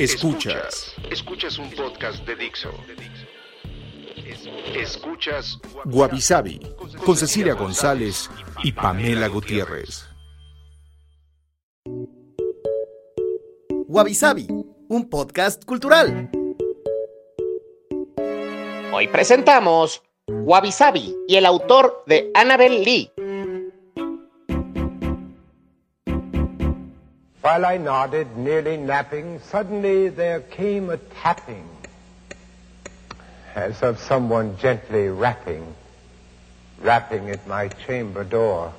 Escuchas. Escuchas un podcast de Dixo. Escuchas Guavi Sabi con Cecilia González y Pamela Gutiérrez. Wabi Sabi, un podcast cultural. Hoy presentamos Wabi Sabi y el autor de Annabel Lee. While I nodded, nearly napping, suddenly there came a tapping, as of someone gently rapping, rapping at my chamber door.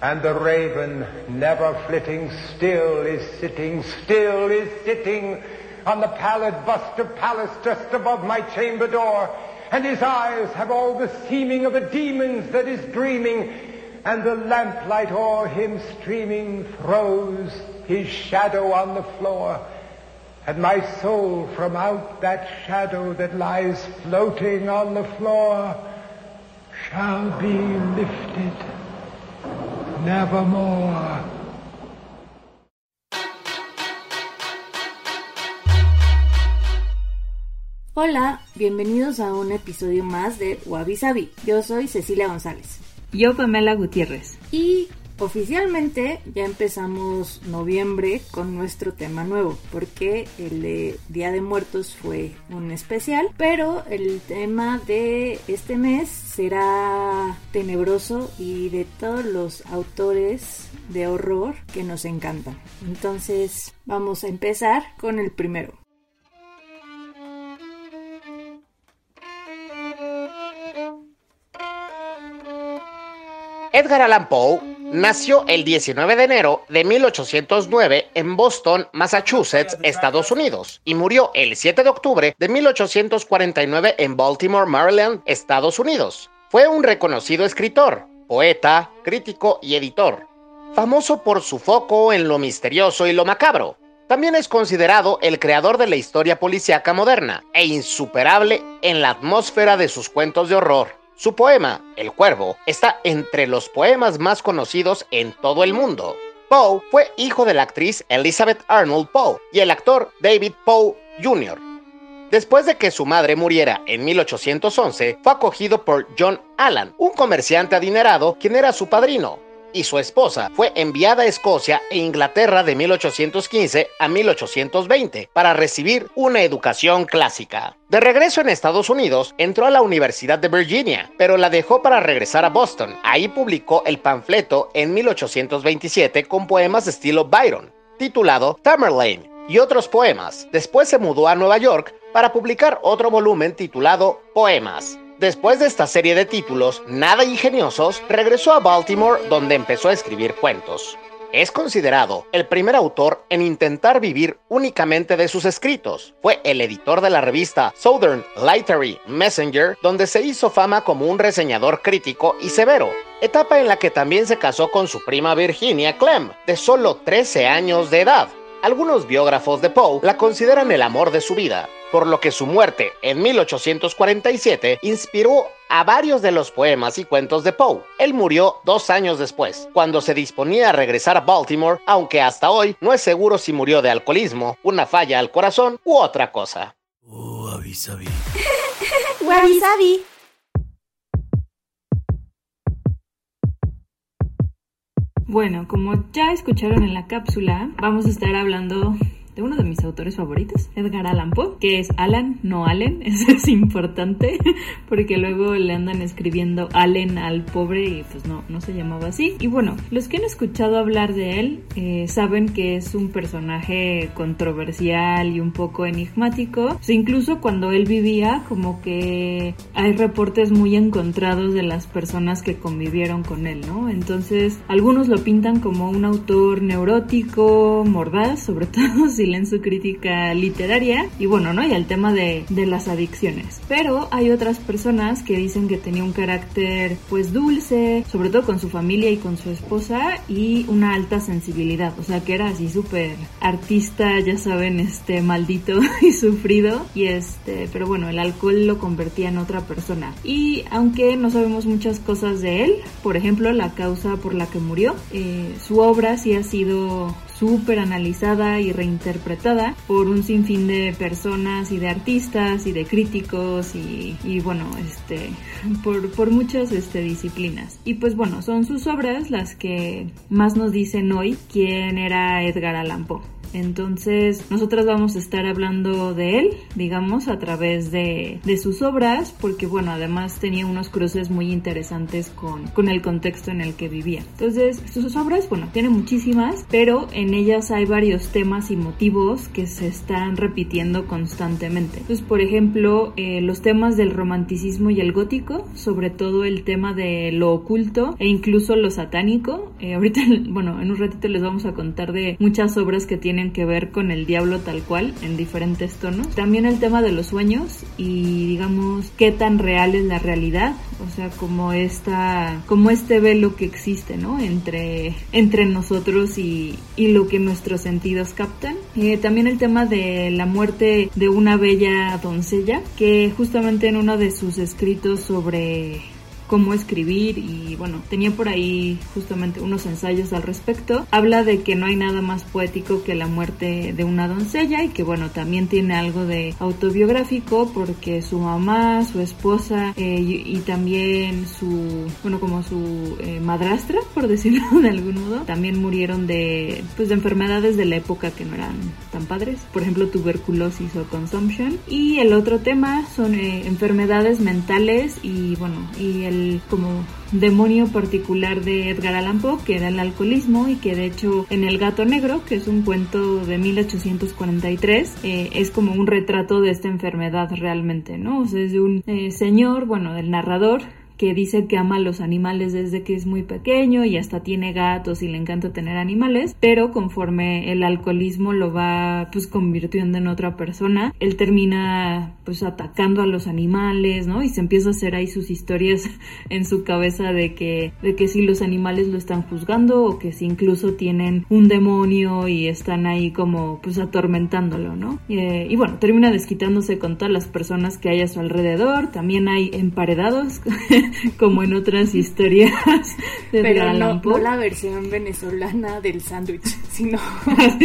And the raven, never flitting, still is sitting, still is sitting on the pallid bust of Pallas just above my chamber door. And his eyes have all the seeming of a demon's that is dreaming, and the lamplight o'er him streaming throws his shadow on the floor. And my soul from out that shadow that lies floating on the floor shall be lifted nevermore. Hola, bienvenidos a un episodio más de Wabi Sabi. Yo soy Cecilia González. Yo, Pamela Gutiérrez. Y oficialmente ya empezamos noviembre con nuestro tema nuevo, porque el de Día de Muertos fue un especial, pero el tema de este mes será tenebroso y de todos los autores de horror que nos encantan. Entonces vamos a empezar con el primero. Edgar Allan Poe nació el 19 de enero de 1809 en Boston, Massachusetts, Estados Unidos, y murió el 7 de octubre de 1849 en Baltimore, Maryland, Estados Unidos. Fue un reconocido escritor, poeta, crítico y editor, famoso por su foco en lo misterioso y lo macabro. También es considerado el creador de la historia policíaca moderna e insuperable en la atmósfera de sus cuentos de horror. Su poema, El Cuervo, está entre los poemas más conocidos en todo el mundo. Poe fue hijo de la actriz Elizabeth Arnold Poe y el actor David Poe Jr. Después de que su madre muriera en 1811, fue acogido por John Allan, un comerciante adinerado quien era su padrino, y su esposa fue enviada a Escocia e Inglaterra de 1815 a 1820 para recibir una educación clásica. De regreso en Estados Unidos, entró a la Universidad de Virginia, pero la dejó para regresar a Boston. Ahí publicó el panfleto en 1827 con poemas de estilo Byron, titulado Tamerlane, y otros poemas. Después se mudó a Nueva York para publicar otro volumen titulado Poemas. Después de esta serie de títulos nada ingeniosos, regresó a Baltimore donde empezó a escribir cuentos. Es considerado el primer autor en intentar vivir únicamente de sus escritos. Fue el editor de la revista Southern Literary Messenger, donde se hizo fama como un reseñador crítico y severo, etapa en la que también se casó con su prima Virginia Clem, de solo 13 años de edad. Algunos biógrafos de Poe la consideran el amor de su vida, por lo que su muerte en 1847 inspiró a varios de los poemas y cuentos de Poe. Él murió dos años después, cuando se disponía a regresar a Baltimore, aunque hasta hoy no es seguro si murió de alcoholismo, una falla al corazón u otra cosa. Wabi Sabi. Wabi Sabi. Bueno, como ya escucharon en la cápsula, vamos a estar hablando de uno de mis autores favoritos, Edgar Allan Poe, que es Alan, no Allen, eso es importante, porque luego le andan escribiendo Allen al pobre y pues no, no se llamaba así. Y bueno, los que han escuchado hablar de él eh, saben que es un personaje controversial y un poco enigmático. Incluso cuando él vivía, como que hay reportes muy encontrados de las personas que convivieron con él, ¿no? Entonces, algunos lo pintan como un autor neurótico, mordaz, sobre todo si leen su crítica literaria. Y bueno, ¿no? Y el tema de, de las adicciones. Pero hay otras personas que dicen que tenía un carácter pues dulce, sobre todo con su familia y con su esposa, y una alta sensibilidad. O sea, que era así súper artista, ya saben, este maldito y sufrido. Y este, pero bueno, el alcohol lo convertía en otra persona. Y aunque no sabemos muchas cosas de él, por ejemplo, la causa por la que murió, eh, su obra sí ha sido súper analizada y reinterpretada por un sinfín de personas y de artistas y de críticos y, y bueno, este, por, por muchas este, disciplinas. Y pues bueno, son sus obras las que más nos dicen hoy quién era Edgar Allan Poe. Entonces, nosotras vamos a estar hablando de él, digamos, a través de, de, sus obras, porque bueno, además tenía unos cruces muy interesantes con, con el contexto en el que vivía. Entonces, sus obras, bueno, tiene muchísimas, pero en ellas hay varios temas y motivos que se están repitiendo constantemente. Entonces, por ejemplo, eh, los temas del romanticismo y el gótico, sobre todo el tema de lo oculto e incluso lo satánico. Eh, ahorita, bueno, en un ratito les vamos a contar de muchas obras que tienen que ver con el diablo tal cual en diferentes tonos. También el tema de los sueños y digamos qué tan real es la realidad, o sea, como esta como este velo que existe, ¿no? Entre entre nosotros y, y lo que nuestros sentidos captan. Eh, también el tema de la muerte de una bella doncella que justamente en uno de sus escritos sobre cómo escribir y bueno, tenía por ahí justamente unos ensayos al respecto. Habla de que no hay nada más poético que la muerte de una doncella y que bueno, también tiene algo de autobiográfico porque su mamá, su esposa eh, y, también su, bueno, como su eh, madrastra, por decirlo de algún modo, también murieron de, pues de enfermedades de la época que no eran tan padres, por ejemplo tuberculosis o consumption. Y el otro tema son eh, enfermedades mentales y bueno, y el como demonio particular de Edgar Allan Poe, que era el alcoholismo y que de hecho en El gato negro, que es un cuento de 1843, eh, es como un retrato de esta enfermedad realmente, ¿no? O sea, es de un eh, señor, bueno, del narrador, que dice que ama a los animales desde que es muy pequeño y hasta tiene gatos y le encanta tener animales, pero conforme el alcoholismo lo va pues convirtiendo en otra persona, él termina pues atacando a los animales, ¿no? Y se empieza a hacer ahí sus historias en su cabeza de que de que si los animales lo están juzgando o que si incluso tienen un demonio y están ahí como pues atormentándolo, ¿no? Eh, y bueno, termina desquitándose con todas las personas que hay a su alrededor, también hay emparedados como en otras historias de Pero no, no, la versión venezolana del sándwich, sino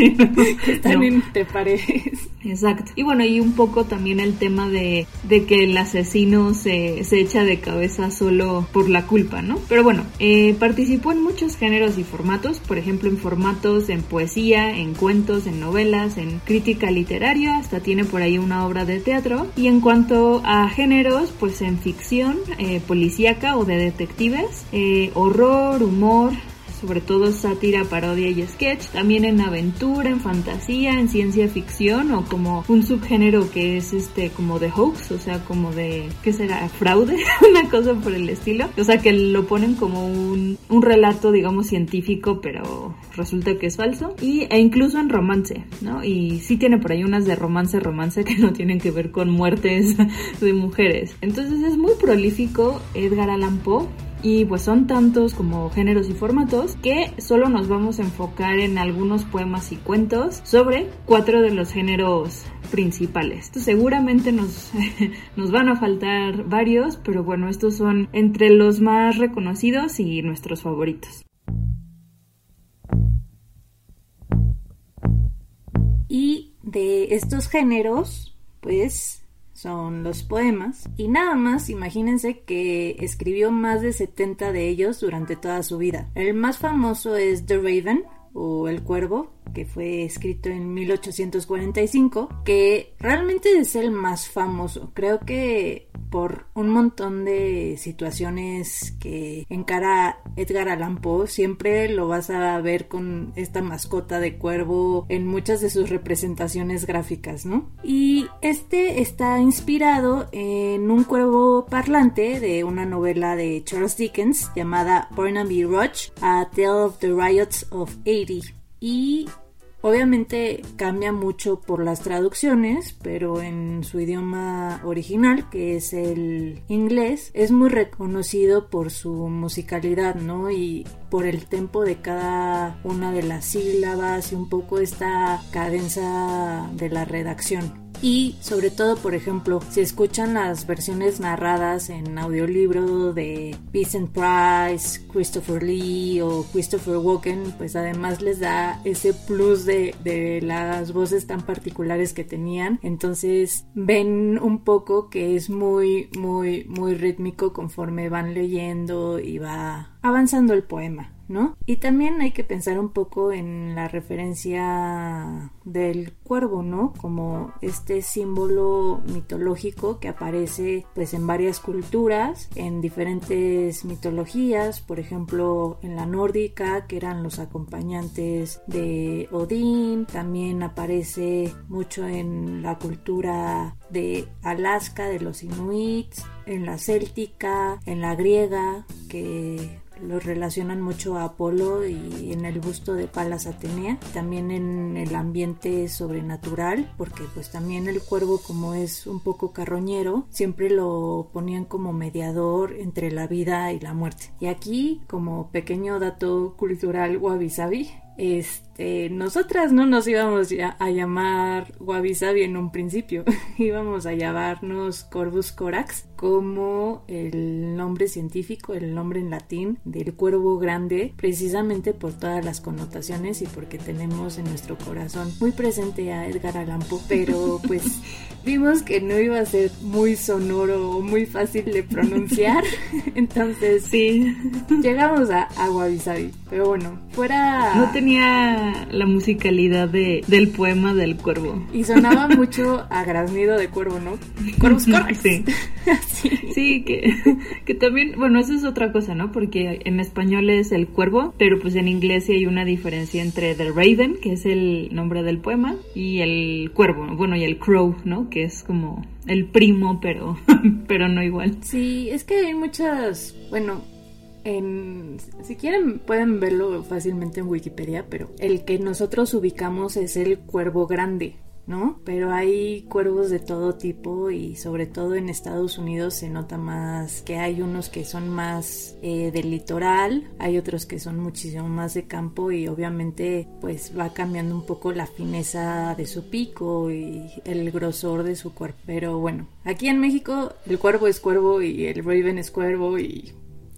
que están no. entre paredes. Exacto. Y bueno, y un poco también el tema de, de que el asesino se, se, echa de cabeza solo por la culpa, ¿no? Pero bueno, eh, participó en muchos géneros y formatos, por ejemplo, en formatos en poesía, en cuentos, en novelas, en crítica literaria, hasta tiene por ahí una obra de teatro. Y en cuanto a géneros, pues en ficción, eh, policíaca o de detectives, eh, horror, humor, sobre todo sátira, parodia y sketch, también en aventura, en fantasía, en ciencia ficción o como un subgénero que es este como de hoax, o sea, como de ¿qué será? fraude, una cosa por el estilo. O sea, que lo ponen como un, un relato, digamos, científico, pero resulta que es falso. Y, e incluso en romance, ¿no? Y sí tiene por ahí unas de romance, romance que no tienen que ver con muertes de mujeres. Entonces es muy prolífico Edgar Allan Poe y pues son tantos como géneros y formatos que solo nos vamos a enfocar en algunos poemas y cuentos sobre cuatro de los géneros principales. Seguramente nos, nos van a faltar varios, pero bueno, estos son entre los más reconocidos y nuestros favoritos. Y de estos géneros, pues son los poemas. Y nada más, imagínense que escribió más de 70 de ellos durante toda su vida. El más famoso es The Raven, o El Cuervo, que fue escrito en 1845, que realmente es el más famoso. Creo que por un montón de situaciones que encara Edgar Allan Poe, siempre lo vas a ver con esta mascota de cuervo en muchas de sus representaciones gráficas, ¿no? Y este está inspirado en un cuervo parlante de una novela de Charles Dickens llamada Barnaby Rudge, A Tale of the Riots of 80. Y Obviamente cambia mucho por las traducciones, pero en su idioma original, que es el inglés, es muy reconocido por su musicalidad, ¿no? Y por el tempo de cada una de las sílabas y un poco esta cadenza de la redacción y sobre todo por ejemplo si escuchan las versiones narradas en audiolibro de Vincent Price, Christopher Lee o Christopher Walken pues además les da ese plus de, de las voces tan particulares que tenían. Entonces ven un poco que es muy muy muy rítmico conforme van leyendo y va avanzando el poema ¿no? Y también hay que pensar un poco en la referencia del cuervo, ¿no? Como este símbolo mitológico que aparece pues en varias culturas, en diferentes mitologías, por ejemplo en la nórdica que eran los acompañantes de Odín, también aparece mucho en la cultura de Alaska, de los inuits, en la céltica, en la griega, que los relacionan mucho a Apolo y en el busto de Palas Atenea, también en el ambiente sobrenatural, porque pues también el cuervo como es un poco carroñero, siempre lo ponían como mediador entre la vida y la muerte. Y aquí, como pequeño dato cultural wabi sabi, este, nosotras no nos íbamos a llamar Wabi Sabi en un principio, íbamos a llamarnos Corvus Corax como el nombre científico, el nombre en latín del cuervo grande, precisamente por todas las connotaciones y porque tenemos en nuestro corazón muy presente a Edgar Allan Poe, pero pues vimos que no iba a ser muy sonoro o muy fácil de pronunciar, entonces sí, llegamos a, a Wabi Sabi, pero bueno, fuera tenía la musicalidad de, del poema del cuervo. Y sonaba mucho a graznido de cuervo, ¿no? Corvus Sí. sí. que, que también, bueno, eso es otra cosa, ¿no? Porque en español es el cuervo, pero pues en inglés sí hay una diferencia entre The Raven, que es el nombre del poema, y el cuervo, bueno, y el crow, ¿no? Que es como el primo, pero, pero no igual. Sí, es que hay muchas, bueno, si quieren pueden verlo fácilmente en Wikipedia, pero el que nosotros ubicamos es el cuervo grande, ¿no? Pero hay cuervos de todo tipo y sobre todo en Estados Unidos se nota más que hay unos que son más eh, del litoral, hay otros que son muchísimo más de campo y obviamente pues va cambiando un poco la fineza de su pico y el grosor de su cuerpo. Pero bueno, aquí en México el cuervo es cuervo y el raven es cuervo y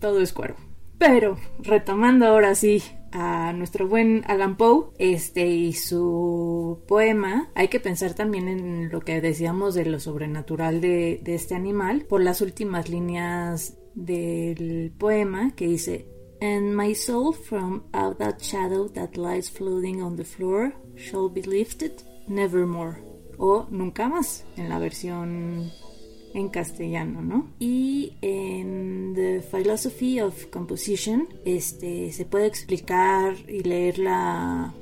todo es cuervo. Pero, retomando ahora sí a nuestro buen Alan Poe este y su poema hay que pensar también en lo que decíamos de lo sobrenatural de, de este animal por las últimas líneas del poema que dice And my soul from out that shadow that lies floating on the floor shall be lifted nevermore o nunca más en la versión en castellano, ¿no? Y en The Philosophy of Composition este, se puede explicar y leer la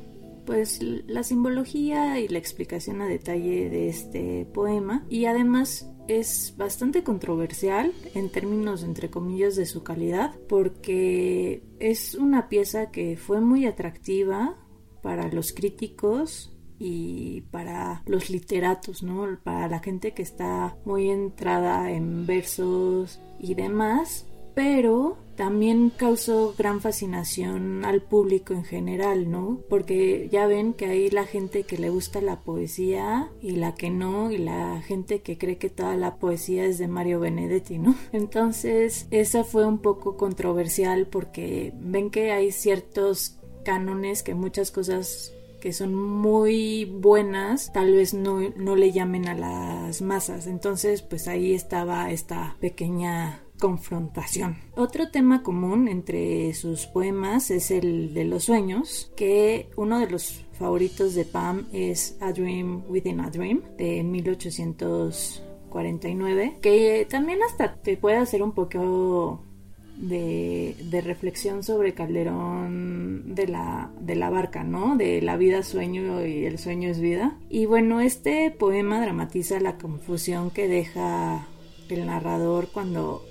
pues la simbología y la explicación a detalle de este poema y además es bastante controversial en términos entre comillas de su calidad porque es una pieza que fue muy atractiva para los críticos y para los literatos, ¿no? Para la gente que está muy entrada en versos y demás, pero también causó gran fascinación al público en general, ¿no? Porque ya ven que hay la gente que le gusta la poesía y la que no, y la gente que cree que toda la poesía es de Mario Benedetti, ¿no? Entonces, esa fue un poco controversial porque ven que hay ciertos cánones que muchas cosas que son muy buenas, tal vez no, no le llamen a las masas. Entonces, pues ahí estaba esta pequeña confrontación. Otro tema común entre sus poemas es el de los sueños, que uno de los favoritos de Pam es A Dream Within a Dream de 1849, que también hasta te puede hacer un poco de, reflexión sobre Calderón de la, de la barca, ¿no? De la vida sueño y el sueño es vida. Y bueno, este poema dramatiza la confusión que deja el narrador cuando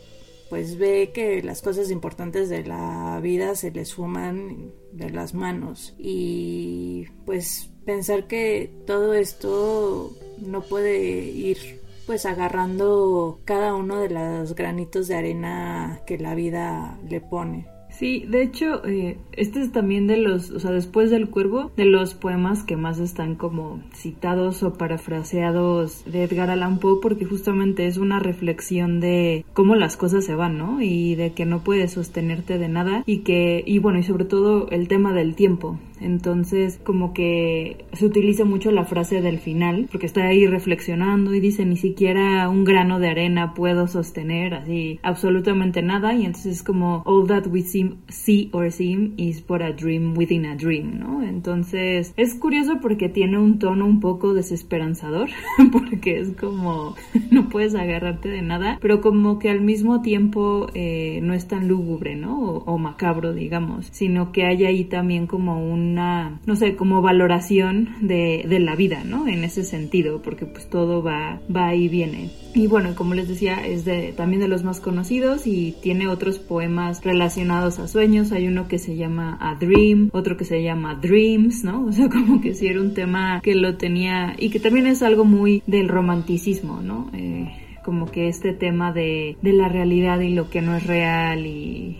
pues ve que las cosas importantes de la vida se les fuman de las manos y pues pensar que todo esto no puede ir pues agarrando cada uno de los granitos de arena que la vida le pone. Sí, de hecho, eh, este es también de los, o sea, después del cuervo, de los poemas que más están como citados o parafraseados de Edgar Allan Poe, porque justamente es una reflexión de cómo las cosas se van, ¿no? Y de que no puedes sostenerte de nada y que, y bueno, y sobre todo el tema del tiempo, entonces, como que se utiliza mucho la frase del final, porque está ahí reflexionando y dice, ni siquiera un grano de arena puedo sostener, así, absolutamente nada. Y entonces es como, all that we see or seem is but a dream within a dream, ¿no? Entonces, es curioso porque tiene un tono un poco desesperanzador, porque es como, no puedes agarrarte de nada, pero como que al mismo tiempo eh, no es tan lúgubre, ¿no? o macabro, digamos, sino que hay ahí también como un una, no sé, como valoración de, de la vida, ¿no? En ese sentido, porque pues todo va, va y viene. Y bueno, como les decía, es de, también de los más conocidos y tiene otros poemas relacionados a sueños. Hay uno que se llama A Dream, otro que se llama Dreams, ¿no? O sea, como que sí era un tema que lo tenía y que también es algo muy del romanticismo, ¿no? Eh, como que este tema de, de la realidad y lo que no es real y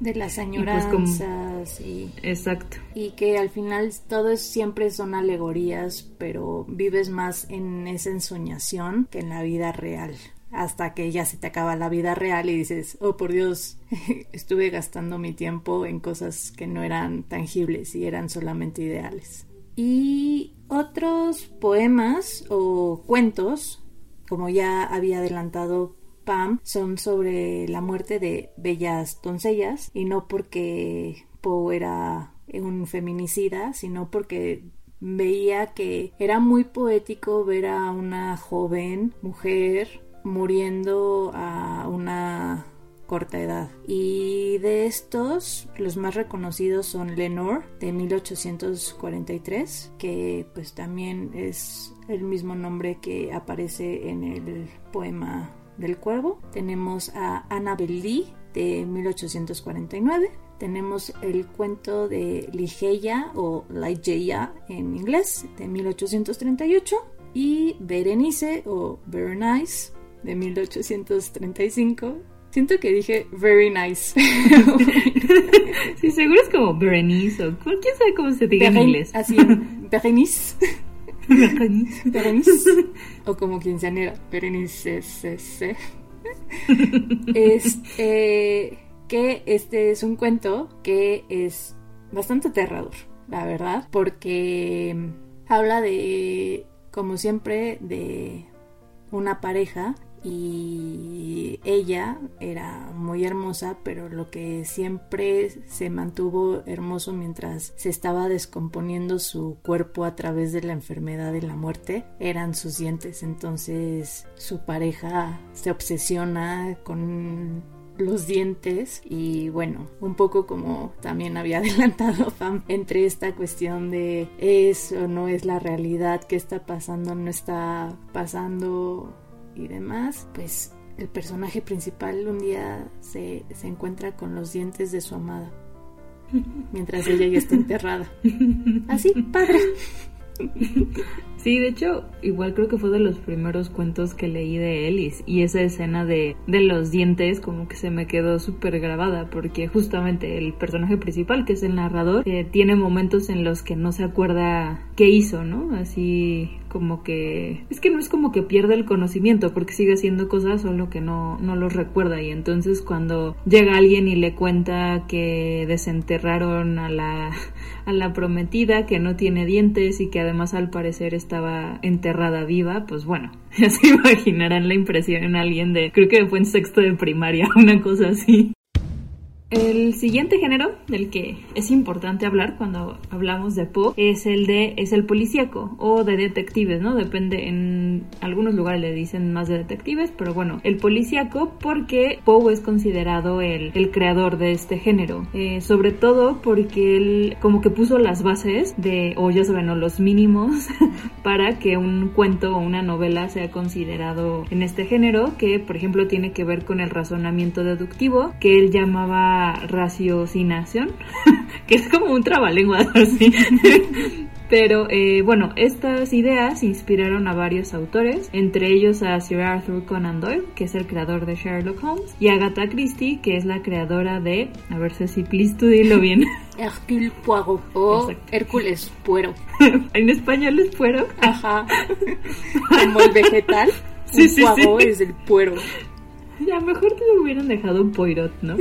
de las pues, añoranzas y, exacto. y que al final todo siempre son alegorías pero vives más en esa ensoñación que en la vida real hasta que ya se te acaba la vida real y dices oh por Dios estuve gastando mi tiempo en cosas que no eran tangibles y eran solamente ideales. Y otros poemas o cuentos como ya había adelantado Pam son sobre la muerte de bellas doncellas y no porque Poe era un feminicida, sino porque veía que era muy poético ver a una joven mujer muriendo a una corta edad. Y de estos, los más reconocidos son Lenore de 1843, que pues también es el mismo nombre que aparece en el poema del Cuervo, tenemos a Annabel Lee de 1849, tenemos el cuento de Ligeia o Ligeia en inglés de 1838 y Berenice o Berenice de 1835 Siento que dije very nice. sí, seguro es como Berenice o quién sabe cómo se diga en inglés. Así, Berenice. Berenice. o como quinceanera. Berenice. es eh, que este es un cuento que es bastante aterrador, la verdad, porque habla de, como siempre, de una pareja y ella era muy hermosa, pero lo que siempre se mantuvo hermoso mientras se estaba descomponiendo su cuerpo a través de la enfermedad de la muerte eran sus dientes. Entonces su pareja se obsesiona con los dientes y bueno, un poco como también había adelantado Fam entre esta cuestión de es o no es la realidad, qué está pasando, no está pasando y demás, pues el personaje principal un día se, se encuentra con los dientes de su amada mientras ella ya está enterrada. Así, padre. Sí, de hecho, igual creo que fue de los primeros cuentos que leí de él y, esa escena de, de, los dientes como que se me quedó súper grabada porque justamente el personaje principal, que es el narrador, eh, tiene momentos en los que no se acuerda qué hizo, ¿no? Así como que es que no es como que pierde el conocimiento porque sigue haciendo cosas solo que no no los recuerda y entonces cuando llega alguien y le cuenta que desenterraron a la a la prometida que no tiene dientes y que además al parecer está estaba enterrada viva, pues bueno, ya se imaginarán la impresión en alguien de, creo que fue en sexto de primaria, una cosa así. El siguiente género del que es importante hablar cuando hablamos de Poe es el de es el policíaco o de detectives, ¿no? Depende en algunos lugares le dicen más de detectives, pero bueno, el policíaco porque Poe es considerado el, el creador de este género, eh, sobre todo porque él como que puso las bases de o ya saben, o los mínimos para que un cuento o una novela sea considerado en este género, que por ejemplo tiene que ver con el razonamiento deductivo que él llamaba raciocinación, que es como un trabalenguas así. Pero eh, bueno, estas ideas inspiraron a varios autores, entre ellos a Sir Arthur Conan Doyle, que es el creador de Sherlock Holmes, y Agatha Christie, que es la creadora de, a ver si please tú dilo bien. Hercule Poirot o Hércules Puero. en español es Puero. Ajá. Como el vegetal. Sí, sí, Poirot es el puero. Ya, mejor te lo hubieran dejado Poirot, ¿no?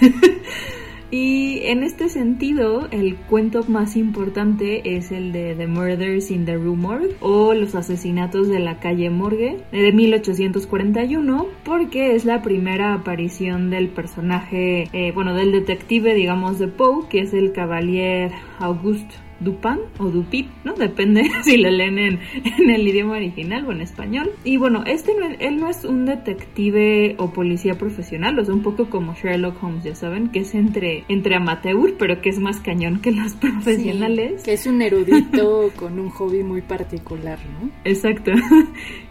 y en este sentido, el cuento más importante es el de The Murders in the Rue Morgue o Los asesinatos de la calle Morgue de 1841 porque es la primera aparición del personaje, eh, bueno, del detective, digamos, de Poe, que es el Cavalier Auguste Dupin o Dupit, ¿no? Depende si lo leen en, el idioma original o en español. Y bueno, este no, él no es un detective o policía profesional, o sea, un poco como Sherlock Holmes, ya saben, que es entre, entre amateur, pero que es más cañón que los profesionales. que es un erudito con un hobby muy particular, ¿no? Exacto.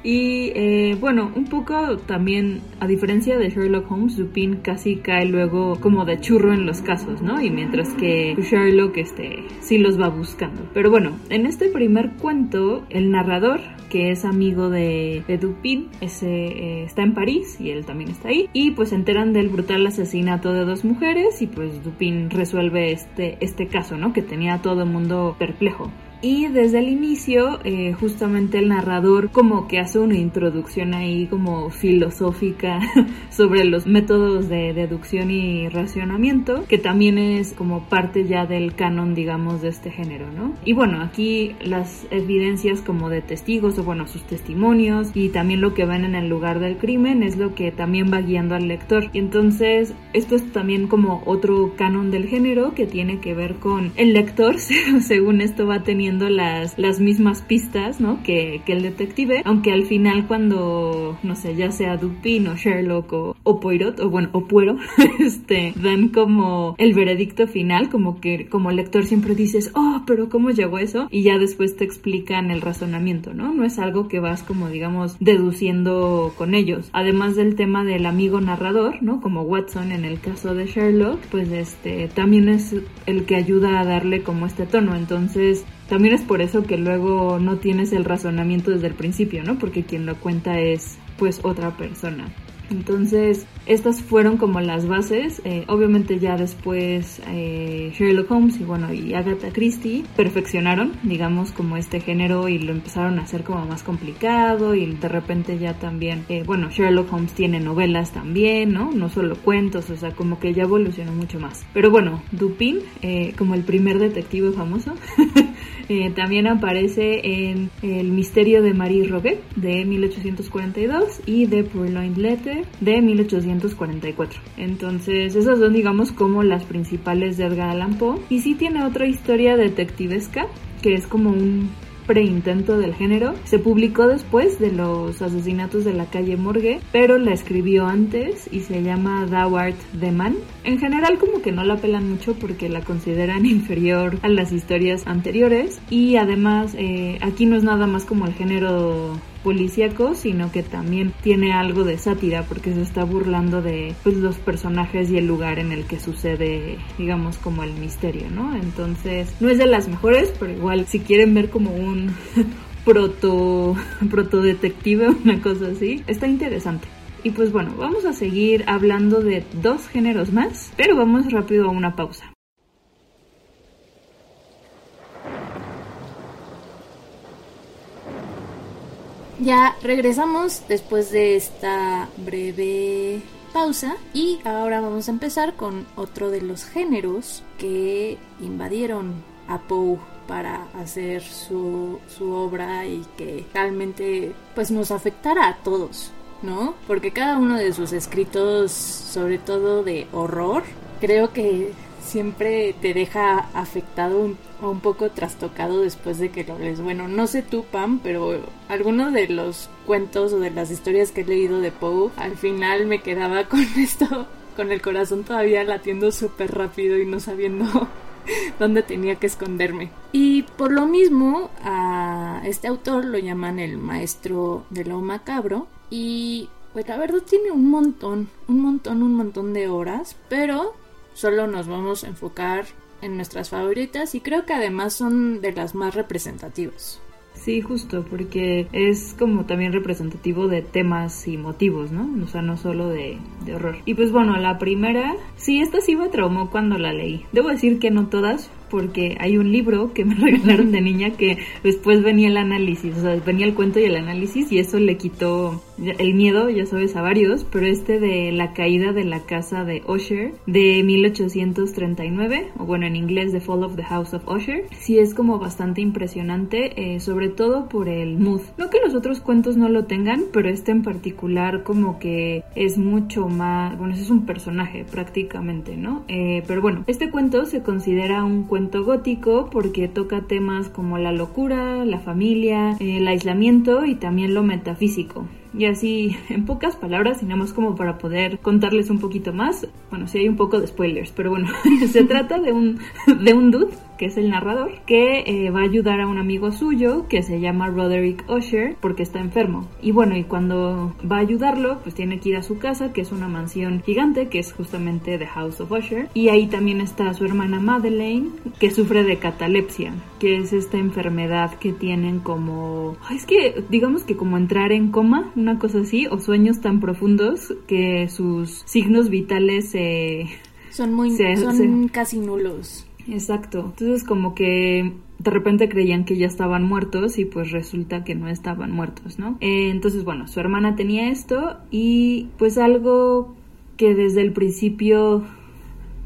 Y eh, bueno, un poco también, a diferencia de Sherlock Holmes, Dupin casi cae luego como de churro en los casos, ¿no? Y mientras que Sherlock este, sí los va buscando. Pero bueno, en este primer cuento, el narrador, que es amigo de, Dupin, ese, eh, está en París y él también está ahí. Y pues se enteran del brutal asesinato de dos mujeres y pues Dupin resuelve este, este caso, ¿no? Que tenía a todo el mundo perplejo y desde el inicio eh, justamente el narrador como que hace una introducción ahí como filosófica sobre los métodos de deducción y racionamiento que también es como parte ya del canon digamos de este género no y bueno aquí las evidencias como de testigos o bueno sus testimonios y también lo que ven en el lugar del crimen es lo que también va guiando al lector. Y entonces esto es también como otro canon del género que tiene que ver con el lector según esto va teniendo las, las mismas pistas, ¿no? Que, que el detective, aunque al final cuando, no sé, ya sea Dupin o Sherlock o, Poirot, o bueno, o Puero, este, dan como el veredicto final, como que como lector siempre dices, oh, pero ¿cómo llegó eso? Y ya después te explican el razonamiento, ¿no? No es algo que vas como, digamos, deduciendo con ellos. Además del tema del amigo narrador, ¿no? Como Watson en el caso de Sherlock, pues este, también es el que ayuda a darle como este tono. Entonces, también es por eso que luego no tienes el razonamiento desde el principio, ¿no? Porque quien lo cuenta es pues otra persona. Entonces, estas fueron como las bases. Eh, obviamente ya después eh, Sherlock Holmes y bueno, y Agatha Christie perfeccionaron, digamos, como este género y lo empezaron a hacer como más complicado y de repente ya también, eh, bueno, Sherlock Holmes tiene novelas también, ¿no? No solo cuentos, o sea, como que ya evolucionó mucho más. Pero bueno, Dupin, como el primer detective famoso, también aparece en El misterio de Marie Roget de 1842 y The Purloined Letter de 1844. Entonces, esas son, digamos, como las principales de Edgar Allan Poe. Y sí tiene otra historia detectivesca, que es como un preintento del género. Se publicó después de los asesinatos de la calle Morgue, pero la escribió antes y se llama Thou Art the Man. En general como que no la pelan mucho porque la consideran inferior a las historias anteriores y además eh, aquí no es nada más como el género policíaco, sino que también tiene algo de sátira porque se está burlando de pues, los personajes y el lugar en el que sucede, digamos, como el misterio, ¿no? Entonces, no es de las mejores, pero igual si quieren ver como un proto proto detective, una cosa así, está interesante. Y pues bueno, vamos a seguir hablando de dos géneros más, pero vamos rápido a una pausa. Ya regresamos después de esta breve pausa y ahora vamos a empezar con otro de los géneros que invadieron a Poe para hacer su, su obra y que realmente pues nos afectara a todos, ¿no? Porque cada uno de sus escritos, sobre todo de horror, creo que siempre te deja afectado o un poco trastocado después de que lo lees. Bueno, no sé tú, Pam, pero algunos de los cuentos o de las historias que he leído de Poe, al final me quedaba con esto, con el corazón todavía latiendo súper rápido y no sabiendo dónde tenía que esconderme. Y por lo mismo, a este autor lo llaman el maestro de lo macabro y pues la verdad tiene un montón, un montón, un montón de horas, pero solo nos vamos a enfocar en nuestras favoritas y creo que además son de las más representativas. Sí, justo, porque es como también representativo de temas y motivos, ¿no? O sea, no solo de, de horror. Y pues bueno, la primera, sí, esta sí me traumó cuando la leí. Debo decir que no todas, porque hay un libro que me regalaron de niña que después venía el análisis, o sea, venía el cuento y el análisis y eso le quitó el miedo, ya sabes, a varios, pero este de la caída de la casa de Usher de 1839, o bueno, en inglés The Fall of the House of Usher, sí es como bastante impresionante, eh, sobre todo por el mood. No que los otros cuentos no lo tengan, pero este en particular como que es mucho más, bueno, es un personaje prácticamente, ¿no? Eh, pero bueno, este cuento se considera un cuento gótico porque toca temas como la locura, la familia, el aislamiento y también lo metafísico. Y así, en pocas palabras, y nada más como para poder contarles un poquito más, bueno, sí hay un poco de spoilers, pero bueno, se trata de un, de un dude que es el narrador, que eh, va a ayudar a un amigo suyo que se llama Roderick Usher porque está enfermo. Y bueno, y cuando va a ayudarlo, pues tiene que ir a su casa, que es una mansión gigante, que es justamente The House of Usher. Y ahí también está su hermana Madeleine, que sufre de catalepsia, que es esta enfermedad que tienen como... Es que digamos que como entrar en coma, una cosa así, o sueños tan profundos que sus signos vitales se... Son muy... son casi nulos. Exacto. Entonces como que de repente creían que ya estaban muertos y pues resulta que no estaban muertos, ¿no? Eh, entonces bueno, su hermana tenía esto y pues algo que desde el principio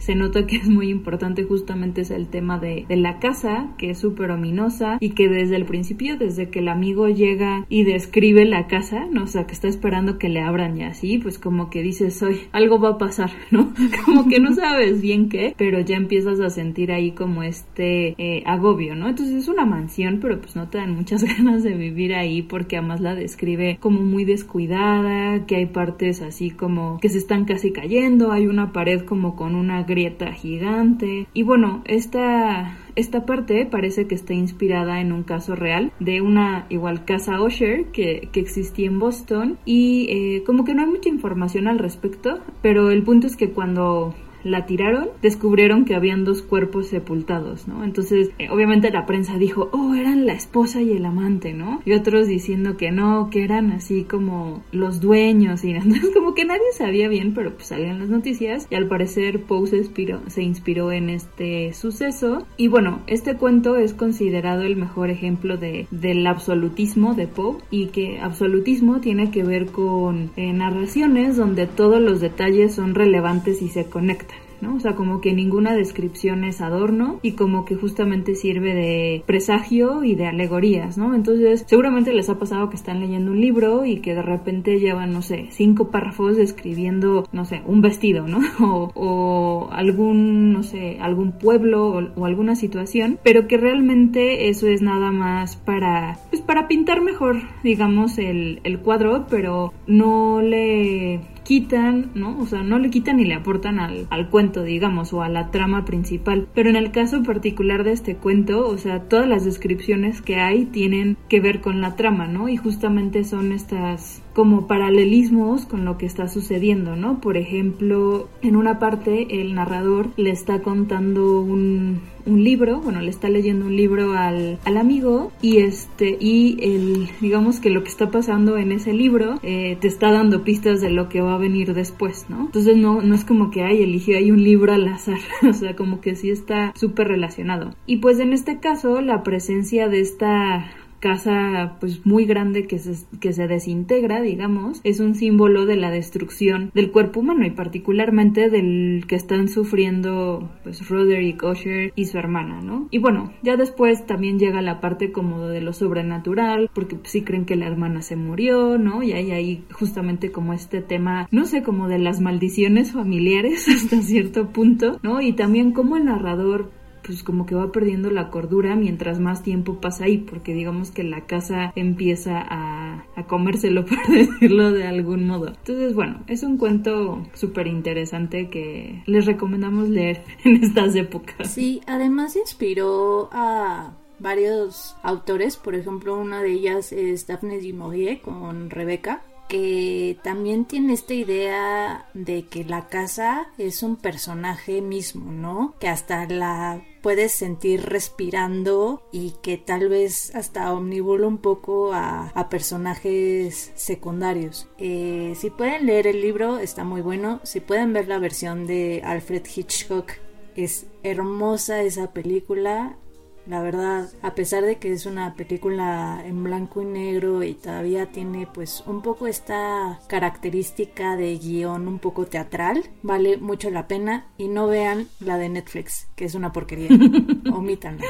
se nota que es muy importante justamente es el tema de, la casa, que es súper ominosa y que desde el principio, desde que el amigo llega y describe la casa, ¿no? O sea, que está esperando que le abran y así, pues como que dices, hoy algo va a pasar, ¿no? como que no sabes bien qué, pero ya empiezas a sentir ahí como este eh, agobio, ¿no? Entonces es una mansión, pero pues no te dan muchas ganas de vivir ahí porque además la describe como muy descuidada, que hay partes así como que se están casi cayendo, hay una pared como con una grieta gigante. Y bueno, esta, esta parte parece que está inspirada en un caso real de una igual casa Osher que, que existía en Boston y eh, como que no hay mucha información al respecto, pero el punto es que cuando la tiraron, descubrieron que habían dos cuerpos sepultados, ¿no? Entonces, eh, obviamente la prensa dijo, oh, eran la esposa y el amante, ¿no? Y otros diciendo que no, que eran así como los dueños, y entonces como que nadie sabía bien, pero pues salían las noticias, y al parecer Poe se inspiró, se inspiró en este suceso, y bueno, este cuento es considerado el mejor ejemplo de, del absolutismo de Poe, y que absolutismo tiene que ver con eh, narraciones donde todos los detalles son relevantes y se conectan. O sea, como que ninguna descripción es adorno y como que justamente sirve de presagio y de alegorías, ¿no? Entonces, seguramente les ha pasado que están leyendo un libro y que de repente llevan, no sé, cinco párrafos describiendo, no sé, un vestido, ¿no? O, algún, no sé, algún pueblo o, alguna situación, pero que realmente eso es nada más para, pues para pintar mejor, digamos, el, el cuadro, pero no le quitan, ¿no? O sea, no le quitan ni le aportan al, al cuento, digamos, o a la trama principal. Pero en el caso particular de este cuento, o sea, todas las descripciones que hay tienen que ver con la trama, ¿no? Y justamente son estas como paralelismos con lo que está sucediendo, ¿no? Por ejemplo, en una parte el narrador le está contando un, libro, bueno, le está leyendo un libro al, al, amigo y este, y el, digamos que lo que está pasando en ese libro eh, te está dando pistas de lo que va a venir después, ¿no? Entonces no, no es como que, ay, eligió ahí un libro al azar, o sea, como que sí está súper relacionado. Y pues en este caso, la presencia de esta casa pues muy grande que se, que se desintegra, digamos, es un símbolo de la destrucción del cuerpo humano y particularmente del que están sufriendo pues Roderick Usher y su hermana, ¿no? Y bueno, ya después también llega la parte como de lo sobrenatural, porque sí creen que la hermana se murió, ¿no? Y hay ahí justamente como este tema, no sé, como de las maldiciones familiares hasta cierto punto, ¿no? Y también como el narrador pues como que va perdiendo la cordura mientras más tiempo pasa ahí, porque digamos que la casa empieza a, a comérselo, por decirlo de algún modo. Entonces, bueno, es un cuento súper interesante que les recomendamos leer en estas épocas. Sí, además inspiró a varios autores, por ejemplo, una de ellas es Daphne du Maurier con Rebeca, que también tiene esta idea de que la casa es un personaje mismo, ¿no? Que hasta la puedes sentir respirando y que tal vez hasta omnibula un poco a, personajes secundarios. Eh, si pueden leer el libro, está muy bueno. Si pueden ver la versión de Alfred Hitchcock, es hermosa esa película. La verdad, a pesar de que es una película en blanco y negro y todavía tiene pues un poco esta característica de guion un poco teatral, vale mucho la pena y no vean la de Netflix, que es una porquería. Omítanla.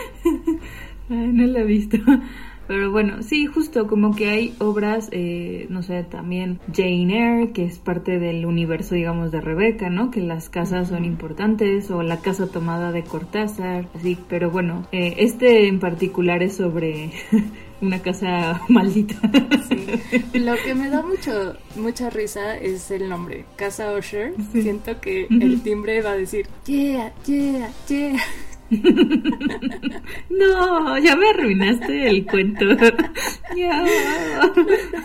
no la he visto. Pero bueno, sí, justo como que hay obras, eh, no sé, también Jane Eyre, que es parte del universo, digamos, de Rebeca, ¿no? Que las casas son importantes, o la casa tomada de Cortázar, así, pero bueno, eh, este en particular es sobre una casa maldita. Sí. Lo que me da mucho mucha risa es el nombre, Casa Usher. Siento que el timbre va a decir, yeah, yeah, yeah. no, ya me arruinaste el cuento.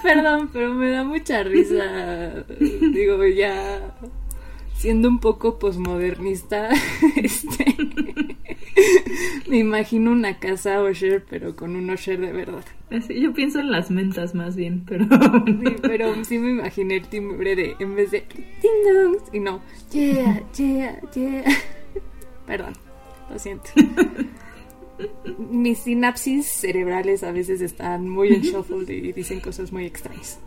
Perdón, pero me da mucha risa. Digo, ya siendo un poco posmodernista, este, me imagino una casa Osher, pero con un Osher de verdad. yo pienso en las mentas más bien, pero... Sí, pero sí me imaginé el timbre de, en vez de, y no, yeah, yeah, yeah. Perdón. Lo siento. Mis sinapsis cerebrales a veces están muy en shuffle y dicen cosas muy extrañas.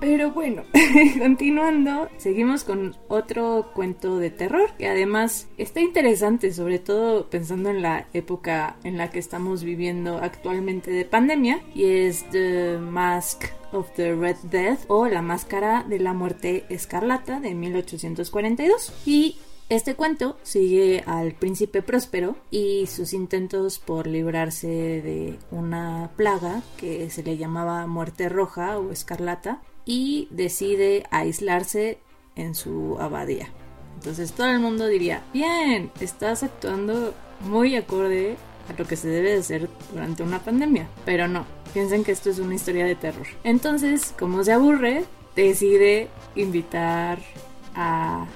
Pero bueno, continuando, seguimos con otro cuento de terror que además está interesante, sobre todo pensando en la época en la que estamos viviendo actualmente de pandemia, y es The Mask of the Red Death o La Máscara de la Muerte Escarlata de 1842. Y este cuento sigue al príncipe próspero y sus intentos por librarse de una plaga que se le llamaba muerte roja o escarlata y decide aislarse en su abadía. Entonces todo el mundo diría, bien, estás actuando muy acorde a lo que se debe de hacer durante una pandemia. Pero no, piensen que esto es una historia de terror. Entonces, como se aburre, decide invitar a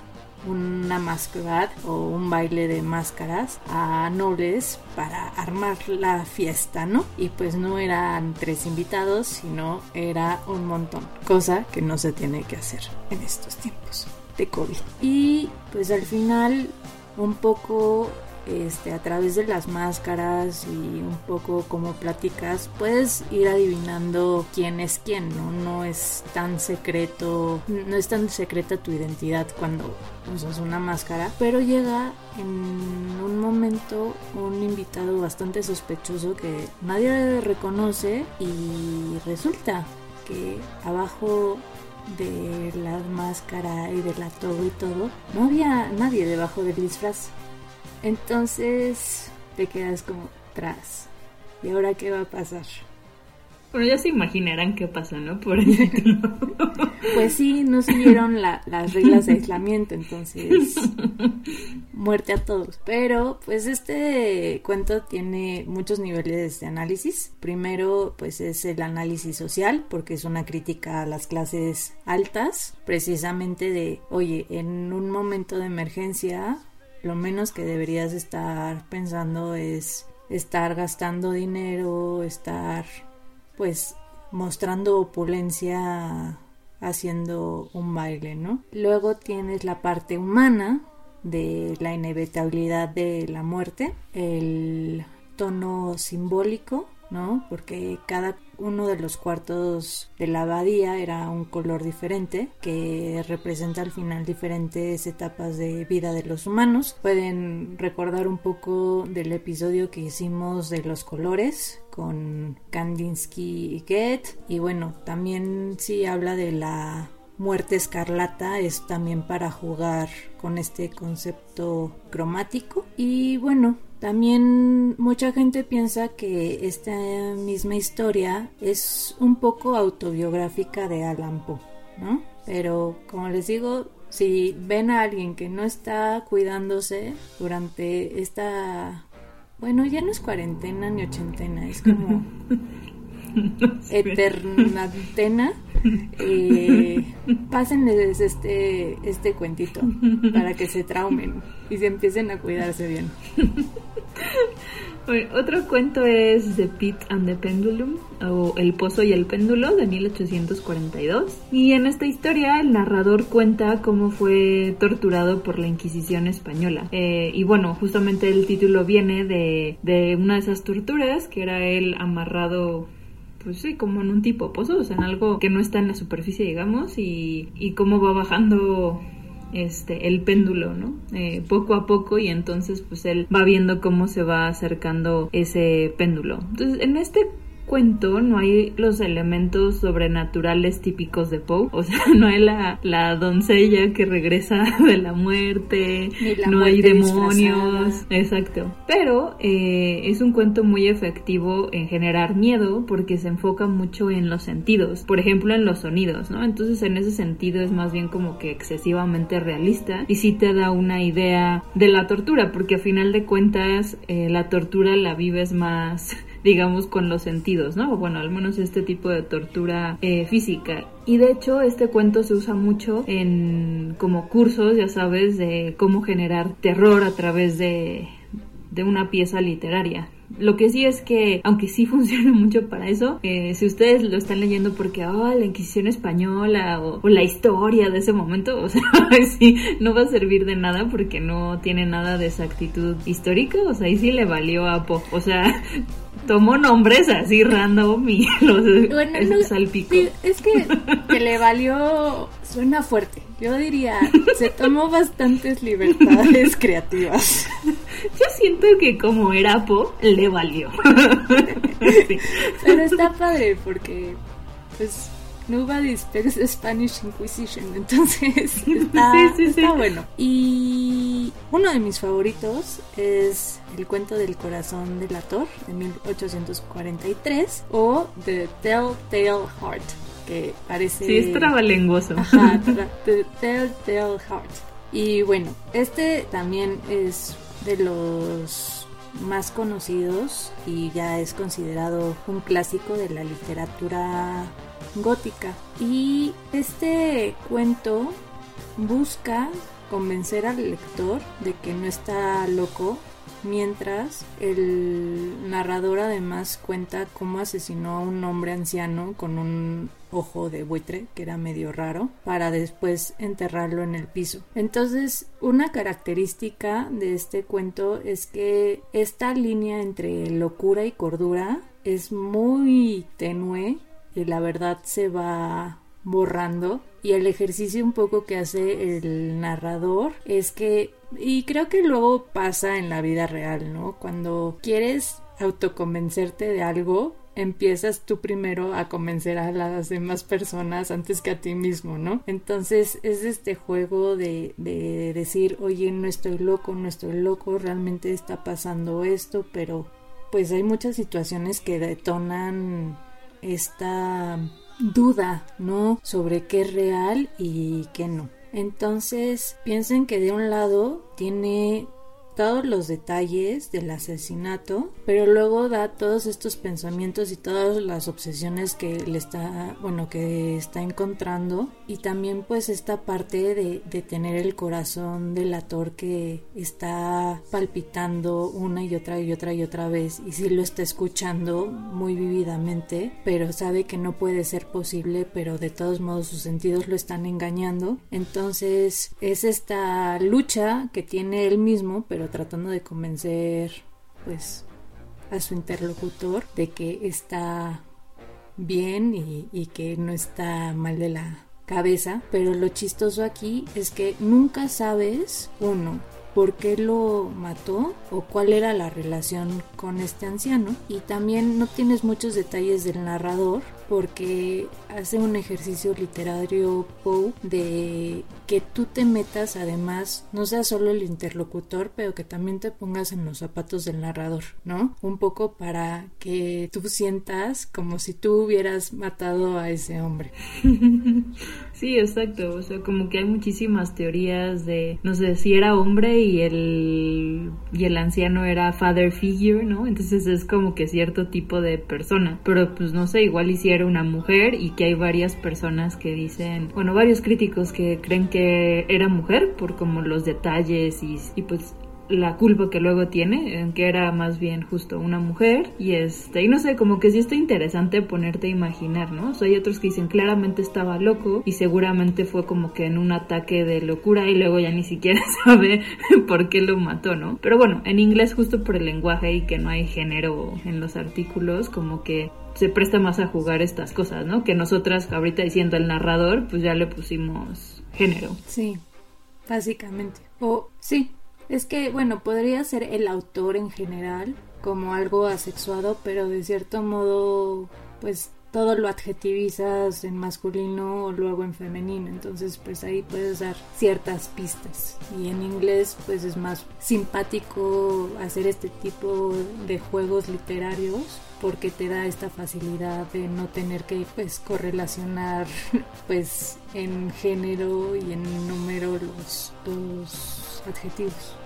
una mascarada o un baile de máscaras a nobles para armar la fiesta, ¿no? Y pues no eran tres invitados, sino era un montón, cosa que no se tiene que hacer en estos tiempos de COVID. Y pues al final un poco este, a través de las máscaras y un poco como platicas, puedes ir adivinando quién es quién, ¿no? No es tan secreto, no es tan secreta tu identidad cuando usas una máscara, pero llega en un momento un invitado bastante sospechoso que nadie reconoce y resulta que abajo de la máscara y de la todo y todo, no había nadie debajo del disfraz. Entonces te quedas como tras. ¿Y ahora qué va a pasar? Bueno, ya se imaginarán qué pasa, ¿no? Por Pues sí, no siguieron las reglas de aislamiento, entonces muerte a todos. Pero pues este cuento tiene muchos niveles de análisis. Primero pues es el análisis social, porque es una crítica a las clases altas, precisamente de, oye, en un momento de emergencia lo menos que deberías estar pensando es estar gastando dinero, estar pues mostrando opulencia haciendo un baile, ¿no? Luego tienes la parte humana de la inevitabilidad de la muerte, el tono simbólico ¿no? Porque cada uno de los cuartos de la abadía era un color diferente que representa al final diferentes etapas de vida de los humanos. Pueden recordar un poco del episodio que hicimos de los colores con Kandinsky y Goethe y bueno, también sí habla de la muerte escarlata es también para jugar con este concepto cromático y bueno también mucha gente piensa que esta misma historia es un poco autobiográfica de Alan Poe, ¿no? Pero como les digo, si ven a alguien que no está cuidándose durante esta... Bueno, ya no es cuarentena ni ochentena, es como eternatena. Eh, pásenles este, este cuentito para que se traumen y se empiecen a cuidarse bien. otro cuento es The Pit and the Pendulum o El Pozo y el Péndulo de 1842 y en esta historia el narrador cuenta cómo fue torturado por la Inquisición española eh, y bueno justamente el título viene de, de una de esas torturas que era él amarrado pues sí, como en un tipo pozo, o sea, en algo que no está en la superficie, digamos, y, y cómo va bajando este el péndulo, ¿no? Eh, poco a poco y entonces pues él va viendo cómo se va acercando ese péndulo. Entonces en este cuento no hay los elementos sobrenaturales típicos de Poe. O sea, no hay la, la doncella que regresa de la muerte, no hay demonios. Exacto. Pero eh, es un cuento muy efectivo en generar miedo porque se enfoca mucho en los sentidos. Por ejemplo, en los sonidos, ¿no? Entonces, en ese sentido es más bien como que excesivamente realista y sí te da una idea de la tortura, porque a final de cuentas eh, la tortura la vives más digamos, con los sentidos, ¿no? Bueno, al menos este tipo de tortura eh, física. Y de hecho, este cuento se usa mucho en como cursos, ya sabes, de cómo generar terror a través de, de una pieza literaria. Lo que sí es que, aunque sí funciona mucho para eso, eh, si ustedes lo están leyendo porque, oh, la Inquisición española o, la historia de ese momento, o sea, sí, no va a servir de nada porque no tiene nada de exactitud histórica, o sea, ahí sí le valió a Po. O sea, tomó nombres así random y los bueno, es que, que le valió suena fuerte. Yo diría, se tomó bastantes libertades creativas. Yo siento que como era Po, le valió. Pero está padre porque pues Nobody speaks Spanish Inquisition, entonces está, sí, sí, bueno. Y uno de mis favoritos es El cuento del corazón del ator de 1843 o The Telltale Heart, que parece... Sí, es trabalenguoso. Ajá, The Telltale Heart. Y bueno, este también es de los más conocidos y ya es considerado un clásico de la literatura gótica. Y este cuento busca convencer al lector de que no está loco mientras el narrador además cuenta cómo asesinó a un hombre anciano con un ojo de buitre que era medio raro para después enterrarlo en el piso. Entonces, una característica de este cuento es que esta línea entre locura y cordura es muy tenue la verdad se va borrando y el ejercicio un poco que hace el narrador es que y creo que luego pasa en la vida real, ¿no? Cuando quieres autoconvencerte de algo, empiezas tú primero a convencer a las demás personas antes que a ti mismo, ¿no? Entonces es este juego de, de decir, oye, no estoy loco, no estoy loco, realmente está pasando esto, pero pues hay muchas situaciones que detonan esta duda, ¿no? Sobre qué es real y qué no. Entonces, piensen que de un lado tiene todos los detalles del asesinato, pero luego da todos estos pensamientos y todas las obsesiones que le está, bueno, que está encontrando y también pues esta parte de, de tener el corazón del ator que está palpitando una y otra y otra y otra vez y sí lo está escuchando muy vividamente, pero sabe que no puede ser posible, pero de todos modos sus sentidos lo están engañando. Entonces es esta lucha que tiene él mismo, pero tratando de convencer pues a su interlocutor de que está bien y, y que no está mal de la cabeza, pero lo chistoso aquí es que nunca sabes, uno, por qué lo mató o cuál era la relación con este anciano. Y también no tienes muchos detalles del narrador porque hace un ejercicio literario Poe de que tú te metas además, no sea solo el interlocutor, pero que también te pongas en los zapatos del narrador, ¿no? Un poco para que tú sientas como si tú hubieras matado a ese hombre. Sí, exacto, o sea, como que hay muchísimas teorías de, no sé, si era hombre y el, y el anciano era father figure, ¿no? Entonces es como que cierto tipo de persona, pero pues no sé, igual hiciera una mujer y que hay varias personas que dicen, bueno, varios críticos que creen que era mujer por como los detalles y, y pues la culpa que luego tiene, en que era más bien justo una mujer y este, y no sé, como que sí está interesante ponerte a imaginar, ¿no? O sea, hay otros que dicen claramente estaba loco y seguramente fue como que en un ataque de locura y luego ya ni siquiera sabe por qué lo mató, ¿no? Pero bueno, en inglés justo por el lenguaje y que no hay género en los artículos, como que se presta más a jugar estas cosas, ¿no? Que nosotras ahorita diciendo el narrador, pues ya le pusimos género. Sí, básicamente. O sí, es que, bueno, podría ser el autor en general como algo asexuado, pero de cierto modo, pues todo lo adjetivizas en masculino o luego en femenino, entonces pues ahí puedes dar ciertas pistas y en inglés pues es más simpático hacer este tipo de juegos literarios porque te da esta facilidad de no tener que pues correlacionar pues en género y en número los, los adjetivos.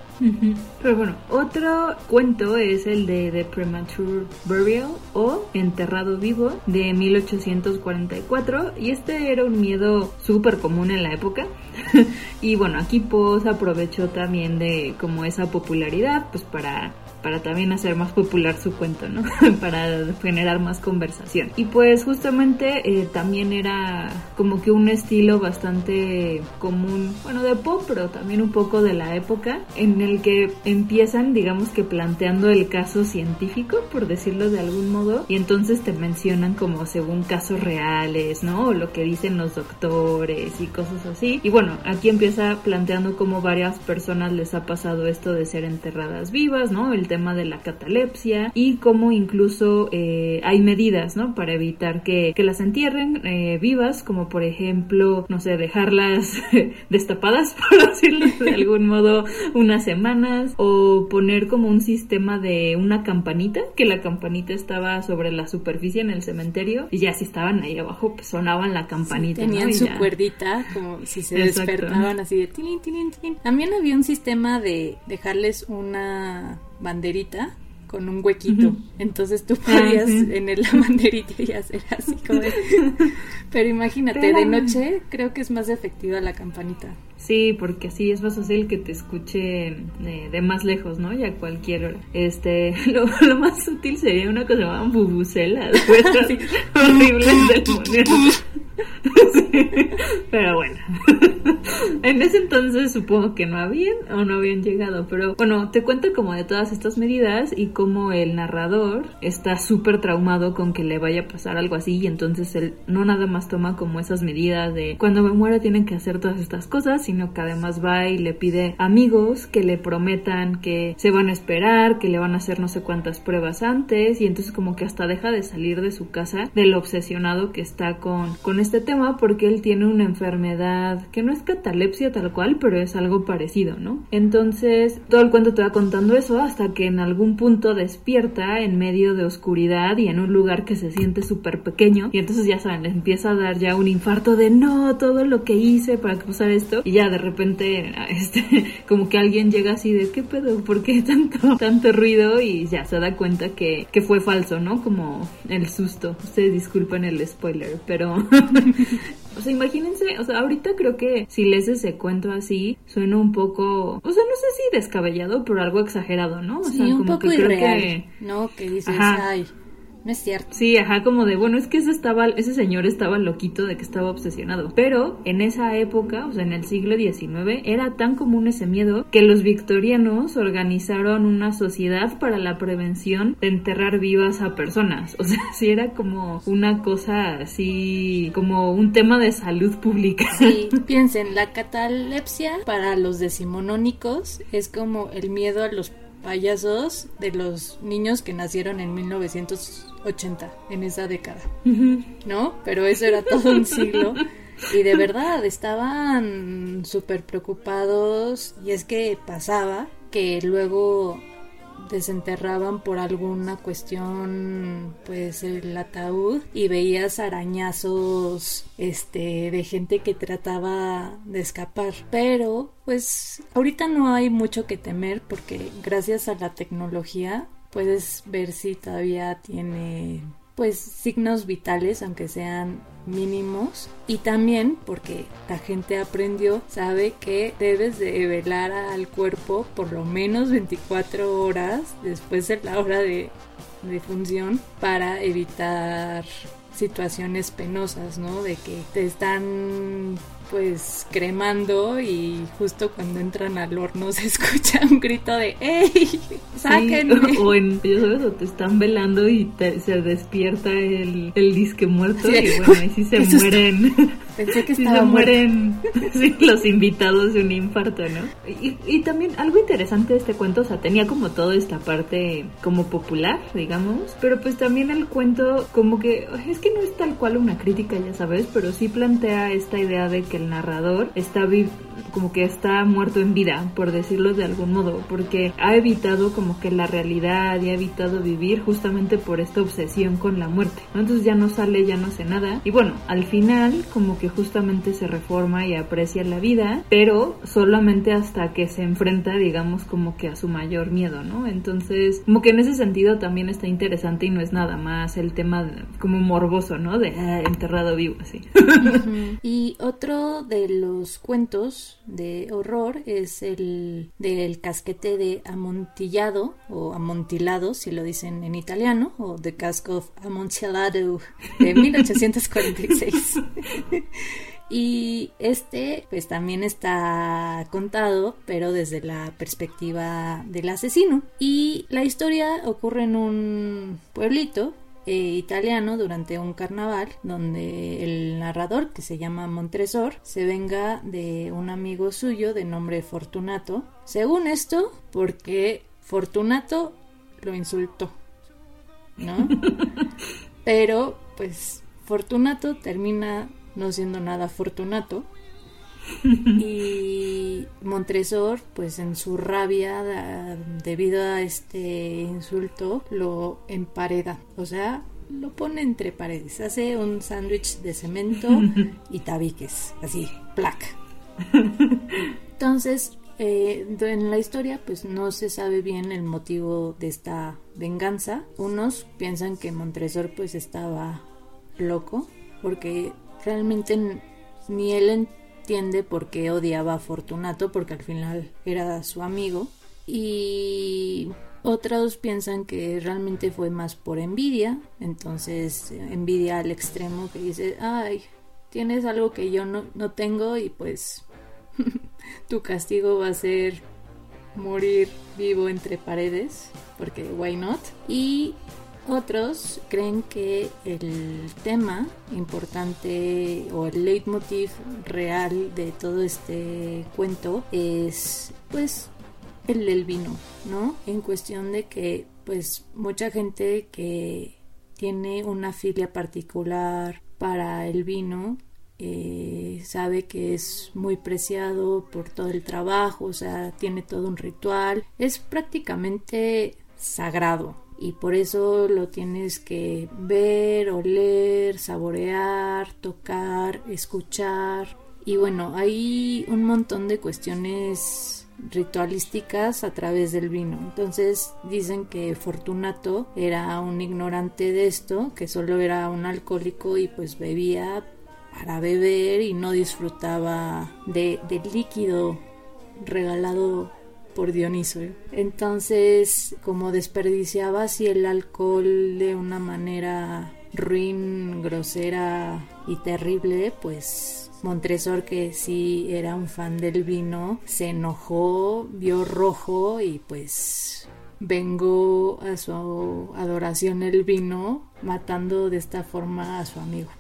Pero bueno, otro cuento es el de The Premature Burial o Enterrado Vivo de 1844 y este era un miedo súper común en la época. Y bueno, aquí Poe aprovechó también de como esa popularidad pues para para también hacer más popular su cuento, ¿no? para generar más conversación. Y pues justamente eh, también era como que un estilo bastante común, bueno, de pop, pero también un poco de la época, en el que empiezan, digamos que planteando el caso científico, por decirlo de algún modo, y entonces te mencionan como según casos reales, ¿no? O lo que dicen los doctores y cosas así. Y bueno, aquí empieza planteando cómo varias personas les ha pasado esto de ser enterradas vivas, ¿no? El tema de la catalepsia y cómo incluso eh, hay medidas, ¿no? Para evitar que, que las entierren eh, vivas, como por ejemplo, no sé, dejarlas destapadas, por decirlo de algún modo, unas semanas o poner como un sistema de una campanita, que la campanita estaba sobre la superficie en el cementerio y ya si estaban ahí abajo, pues sonaban la campanita. tenían su cuerdita, como si se despertaban así de tilín, tilín, tilín. También había un sistema de dejarles una banderita con un huequito. Entonces tú podías en la banderita y hacer así como... Pero imagínate, de noche creo que es más efectiva la campanita. Sí, porque así es más fácil que te escuche de, más lejos, ¿no? Y a cualquier hora. Este, lo, más útil sería una cosa llamada bubucelas, horribles del pero bueno, en ese entonces supongo que no habían o no habían llegado, pero bueno, te cuento como de todas estas medidas y cómo el narrador está súper traumado con que le vaya a pasar algo así y entonces él no nada más toma como esas medidas de cuando me muera tienen que hacer todas estas cosas, sino que además va y le pide amigos que le prometan que se van a esperar, que le van a hacer no sé cuántas pruebas antes y entonces como que hasta deja de salir de su casa del obsesionado que está con, con este tema porque él tiene una enfermedad que no es catalepsia tal cual, pero es algo parecido, ¿no? Entonces, todo el cuento te va contando eso hasta que en algún punto despierta en medio de oscuridad y en un lugar que se siente súper pequeño y entonces ya saben, le empieza a dar ya un infarto de no, todo lo que hice para causar esto y ya de repente este como que alguien llega así de qué pedo, ¿por qué tanto tanto ruido? y ya se da cuenta que, que fue falso, ¿no? Como el susto. Ustedes disculpen el spoiler, pero o sea, imagínense, o sea, ahorita creo que si lees ese cuento así, suena un poco, o sea, no sé si descabellado, pero algo exagerado, ¿no? O sí, sea, un como poco que creo irreal, que... ¿no? Que dices, ay, no es cierto. Sí, ajá, como de, bueno, es que ese, estaba, ese señor estaba loquito de que estaba obsesionado. Pero en esa época, o sea, en el siglo XIX, era tan común ese miedo que los victorianos organizaron una sociedad para la prevención de enterrar vivas a personas. O sea, sí era como una cosa así, como un tema de salud pública. Sí, piensen, la catalepsia para los decimonónicos es como el miedo a los payasos de los niños que nacieron en 1980, en esa década, ¿no? Pero eso era todo un siglo. Y de verdad, estaban súper preocupados y es que pasaba que luego desenterraban por alguna cuestión pues el ataúd y veías arañazos este de gente que trataba de escapar. Pero pues ahorita no hay mucho que temer porque gracias a la tecnología puedes ver si todavía tiene pues signos vitales aunque sean mínimos y también porque la gente aprendió sabe que debes de velar al cuerpo por lo menos 24 horas después de la hora de, de función para evitar situaciones penosas, ¿no? De que te están pues cremando y justo cuando entran al horno se escucha un grito de ¡Ey! ¡Sáquenme! o, en, ¿sabes? o te están velando y se despierta el, el disque muerto y bueno, ahí sí se mueren. Pensé que estaba se mueren sí, los invitados de un infarto, ¿no? Y, y también algo interesante de este cuento, o sea, tenía como toda esta parte como popular, digamos, pero pues también el cuento como que es que no es tal cual una crítica, ya sabes, pero sí plantea esta idea de que el narrador está como que está muerto en vida, por decirlo de algún modo, porque ha evitado como que la realidad y ha evitado vivir justamente por esta obsesión con la muerte. ¿no? Entonces ya no sale, ya no hace nada. Y bueno, al final como que justamente se reforma y aprecia la vida, pero solamente hasta que se enfrenta, digamos, como que a su mayor miedo, ¿no? Entonces, como que en ese sentido también está interesante y no es nada más el tema como morboso, ¿no? De ah, enterrado vivo, así. y otro de los cuentos de horror es el del casquete de amontillado o amontilado, si lo dicen en italiano, o The Cask of Amontillado de 1846. Y este pues también está contado pero desde la perspectiva del asesino. Y la historia ocurre en un pueblito eh, italiano durante un carnaval donde el narrador que se llama Montresor se venga de un amigo suyo de nombre Fortunato. Según esto, porque Fortunato lo insultó, ¿no? Pero pues Fortunato termina no siendo nada Fortunato y Montresor, pues en su rabia debido a este insulto, lo empareda, o sea, lo pone entre paredes, hace un sándwich de cemento y tabiques, así, placa. Entonces, eh, en la historia, pues no se sabe bien el motivo de esta venganza. Unos piensan que Montresor pues estaba loco, porque realmente ni él entiende por qué odiaba a Fortunato, porque al final era su amigo. Y otros piensan que realmente fue más por envidia, entonces envidia al extremo que dice, ay, tienes algo que yo no, no tengo y pues tu castigo va a ser morir vivo entre paredes, porque why not? Y otros creen que el tema importante o el leitmotiv real de todo este cuento es pues el del vino, ¿no? En cuestión de que pues mucha gente que tiene una filia particular para el vino eh, sabe que es muy preciado por todo el trabajo, o sea, tiene todo un ritual, es prácticamente sagrado, y por eso lo tienes que ver, oler, saborear, tocar, escuchar. Y bueno, hay un montón de cuestiones ritualísticas a través del vino. Entonces dicen que Fortunato era un ignorante de esto, que solo era un alcohólico y pues bebía para beber y no disfrutaba de, del líquido regalado por Dioniso. Entonces, como desperdiciaba así el alcohol de una manera ruin, grosera y terrible, pues Montresor, que sí era un fan del vino, se enojó, vio rojo y pues vengó a su adoración el vino, matando de esta forma a su amigo.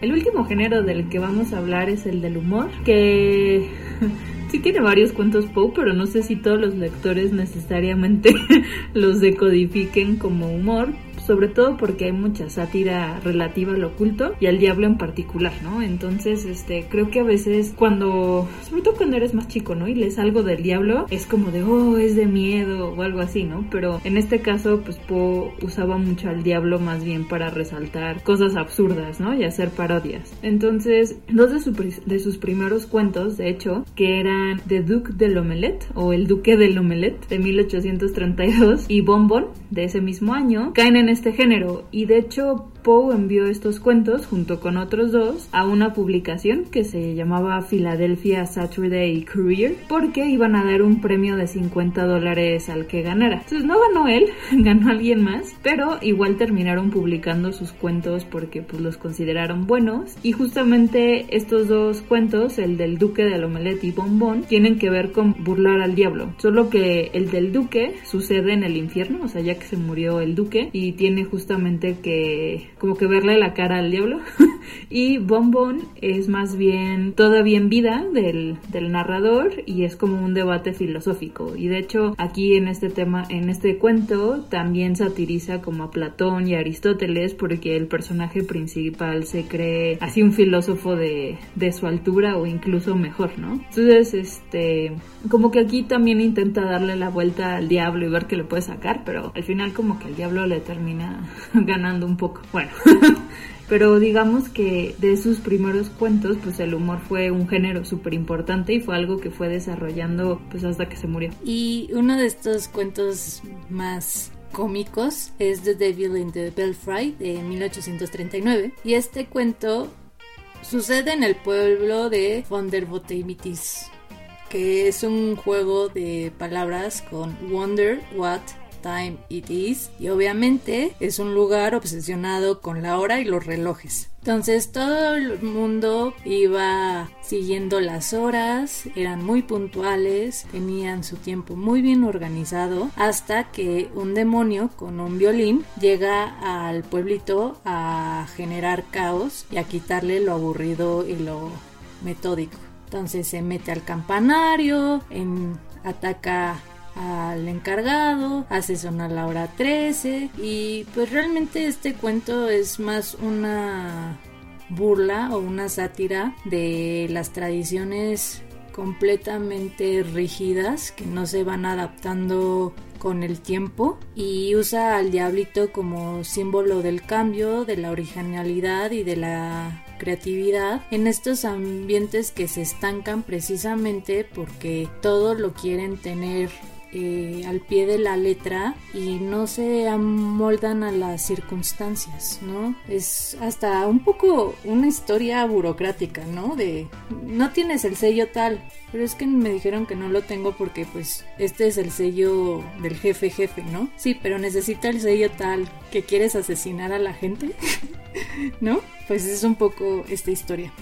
El último género del que vamos a hablar es el del humor, que sí tiene varios cuentos Poe, pero no sé si todos los lectores necesariamente los decodifiquen como humor, sobre todo porque hay mucha sátira relativa al oculto y al diablo en particular, ¿no? Entonces, este, creo que a veces cuando, sobre todo cuando eres más chico, ¿no? Y lees algo del diablo, es como de, oh, es de miedo o algo así, ¿no? Pero en este caso, pues Poe usaba mucho al diablo más bien para resaltar cosas absurdas, ¿no? Y hacer parodias. Entonces, dos de, de sus primeros cuentos, de hecho, que eran The Duke de l'Omelette o El Duque de l'Omelette de 1832 y Bonbon de ese mismo año, caen en este género. Y de hecho Poe envió estos cuentos junto con otros dos a una publicación que se llamaba Philadelphia Saturday Courier porque iban a dar un premio de 50 dólares al que ganara. Entonces no ganó él, ganó alguien más, pero igual terminaron publicando sus cuentos porque pues los consideraron buenos y justamente estos dos cuentos, el del Duque de Lomelette y Bombón, tienen que ver con burlar al diablo. Solo que el del Duque sucede en el infierno, o sea, ya que se murió el Duque y tiene justamente que como que verle la cara al diablo. y Bonbon es más bien todavía en vida del, del narrador y es como un debate filosófico. Y de hecho aquí en este tema, en este cuento, también satiriza como a Platón y Aristóteles porque el personaje principal se cree así un filósofo de, de su altura o incluso mejor, ¿no? Entonces, este, como que aquí también intenta darle la vuelta al diablo y ver qué le puede sacar, pero al final como que el diablo le termina ganando un poco. Bueno, pero digamos que de sus primeros cuentos, pues el humor fue un género súper importante y fue algo que fue desarrollando pues hasta que se murió. Y uno de estos cuentos más cómicos es The Devil in the Belfry de 1839 y este cuento sucede en el pueblo de Vonderbotemitis que es un juego de palabras con wonder, what, time it is y obviamente es un lugar obsesionado con la hora y los relojes. Entonces todo el mundo iba siguiendo las horas, eran muy puntuales, tenían su tiempo muy bien organizado, hasta que un demonio con un violín llega al pueblito a generar caos y a quitarle lo aburrido y lo metódico. Entonces se mete al campanario, ataca al encargado, hace sonar la hora 13 y pues realmente este cuento es más una burla o una sátira de las tradiciones completamente rígidas que no se van adaptando con el tiempo y usa al diablito como símbolo del cambio, de la originalidad y de la creatividad en estos ambientes que se estancan precisamente porque todo lo quieren tener eh, al pie de la letra y no se amoldan a las circunstancias, ¿no? Es hasta un poco una historia burocrática, ¿no? De no tienes el sello tal, pero es que me dijeron que no lo tengo porque pues este es el sello del jefe jefe, ¿no? Sí, pero necesita el sello tal que quieres asesinar a la gente, ¿no? Pues es un poco esta historia.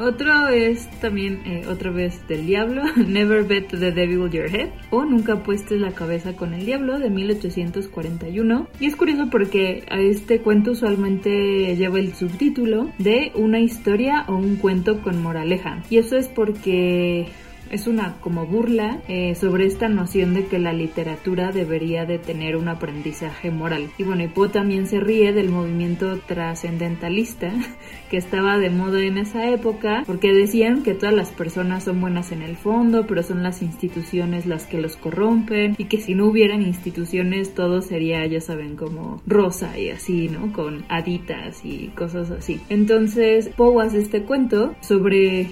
Otro es también eh, otra vez del diablo, Never Bet the Devil Your Head o Nunca apuestes la cabeza con el diablo de 1841. Y es curioso porque a este cuento usualmente lleva el subtítulo de una historia o un cuento con moraleja. Y eso es porque es una como burla eh, sobre esta noción de que la literatura debería de tener un aprendizaje moral. Y bueno, y Poe también se ríe del movimiento trascendentalista que estaba de moda en esa época porque decían que todas las personas son buenas en el fondo, pero son las instituciones las que los corrompen y que si no hubieran instituciones todo sería, ya saben, como rosa y así, ¿no? Con haditas y cosas así. Entonces Poe hace este cuento sobre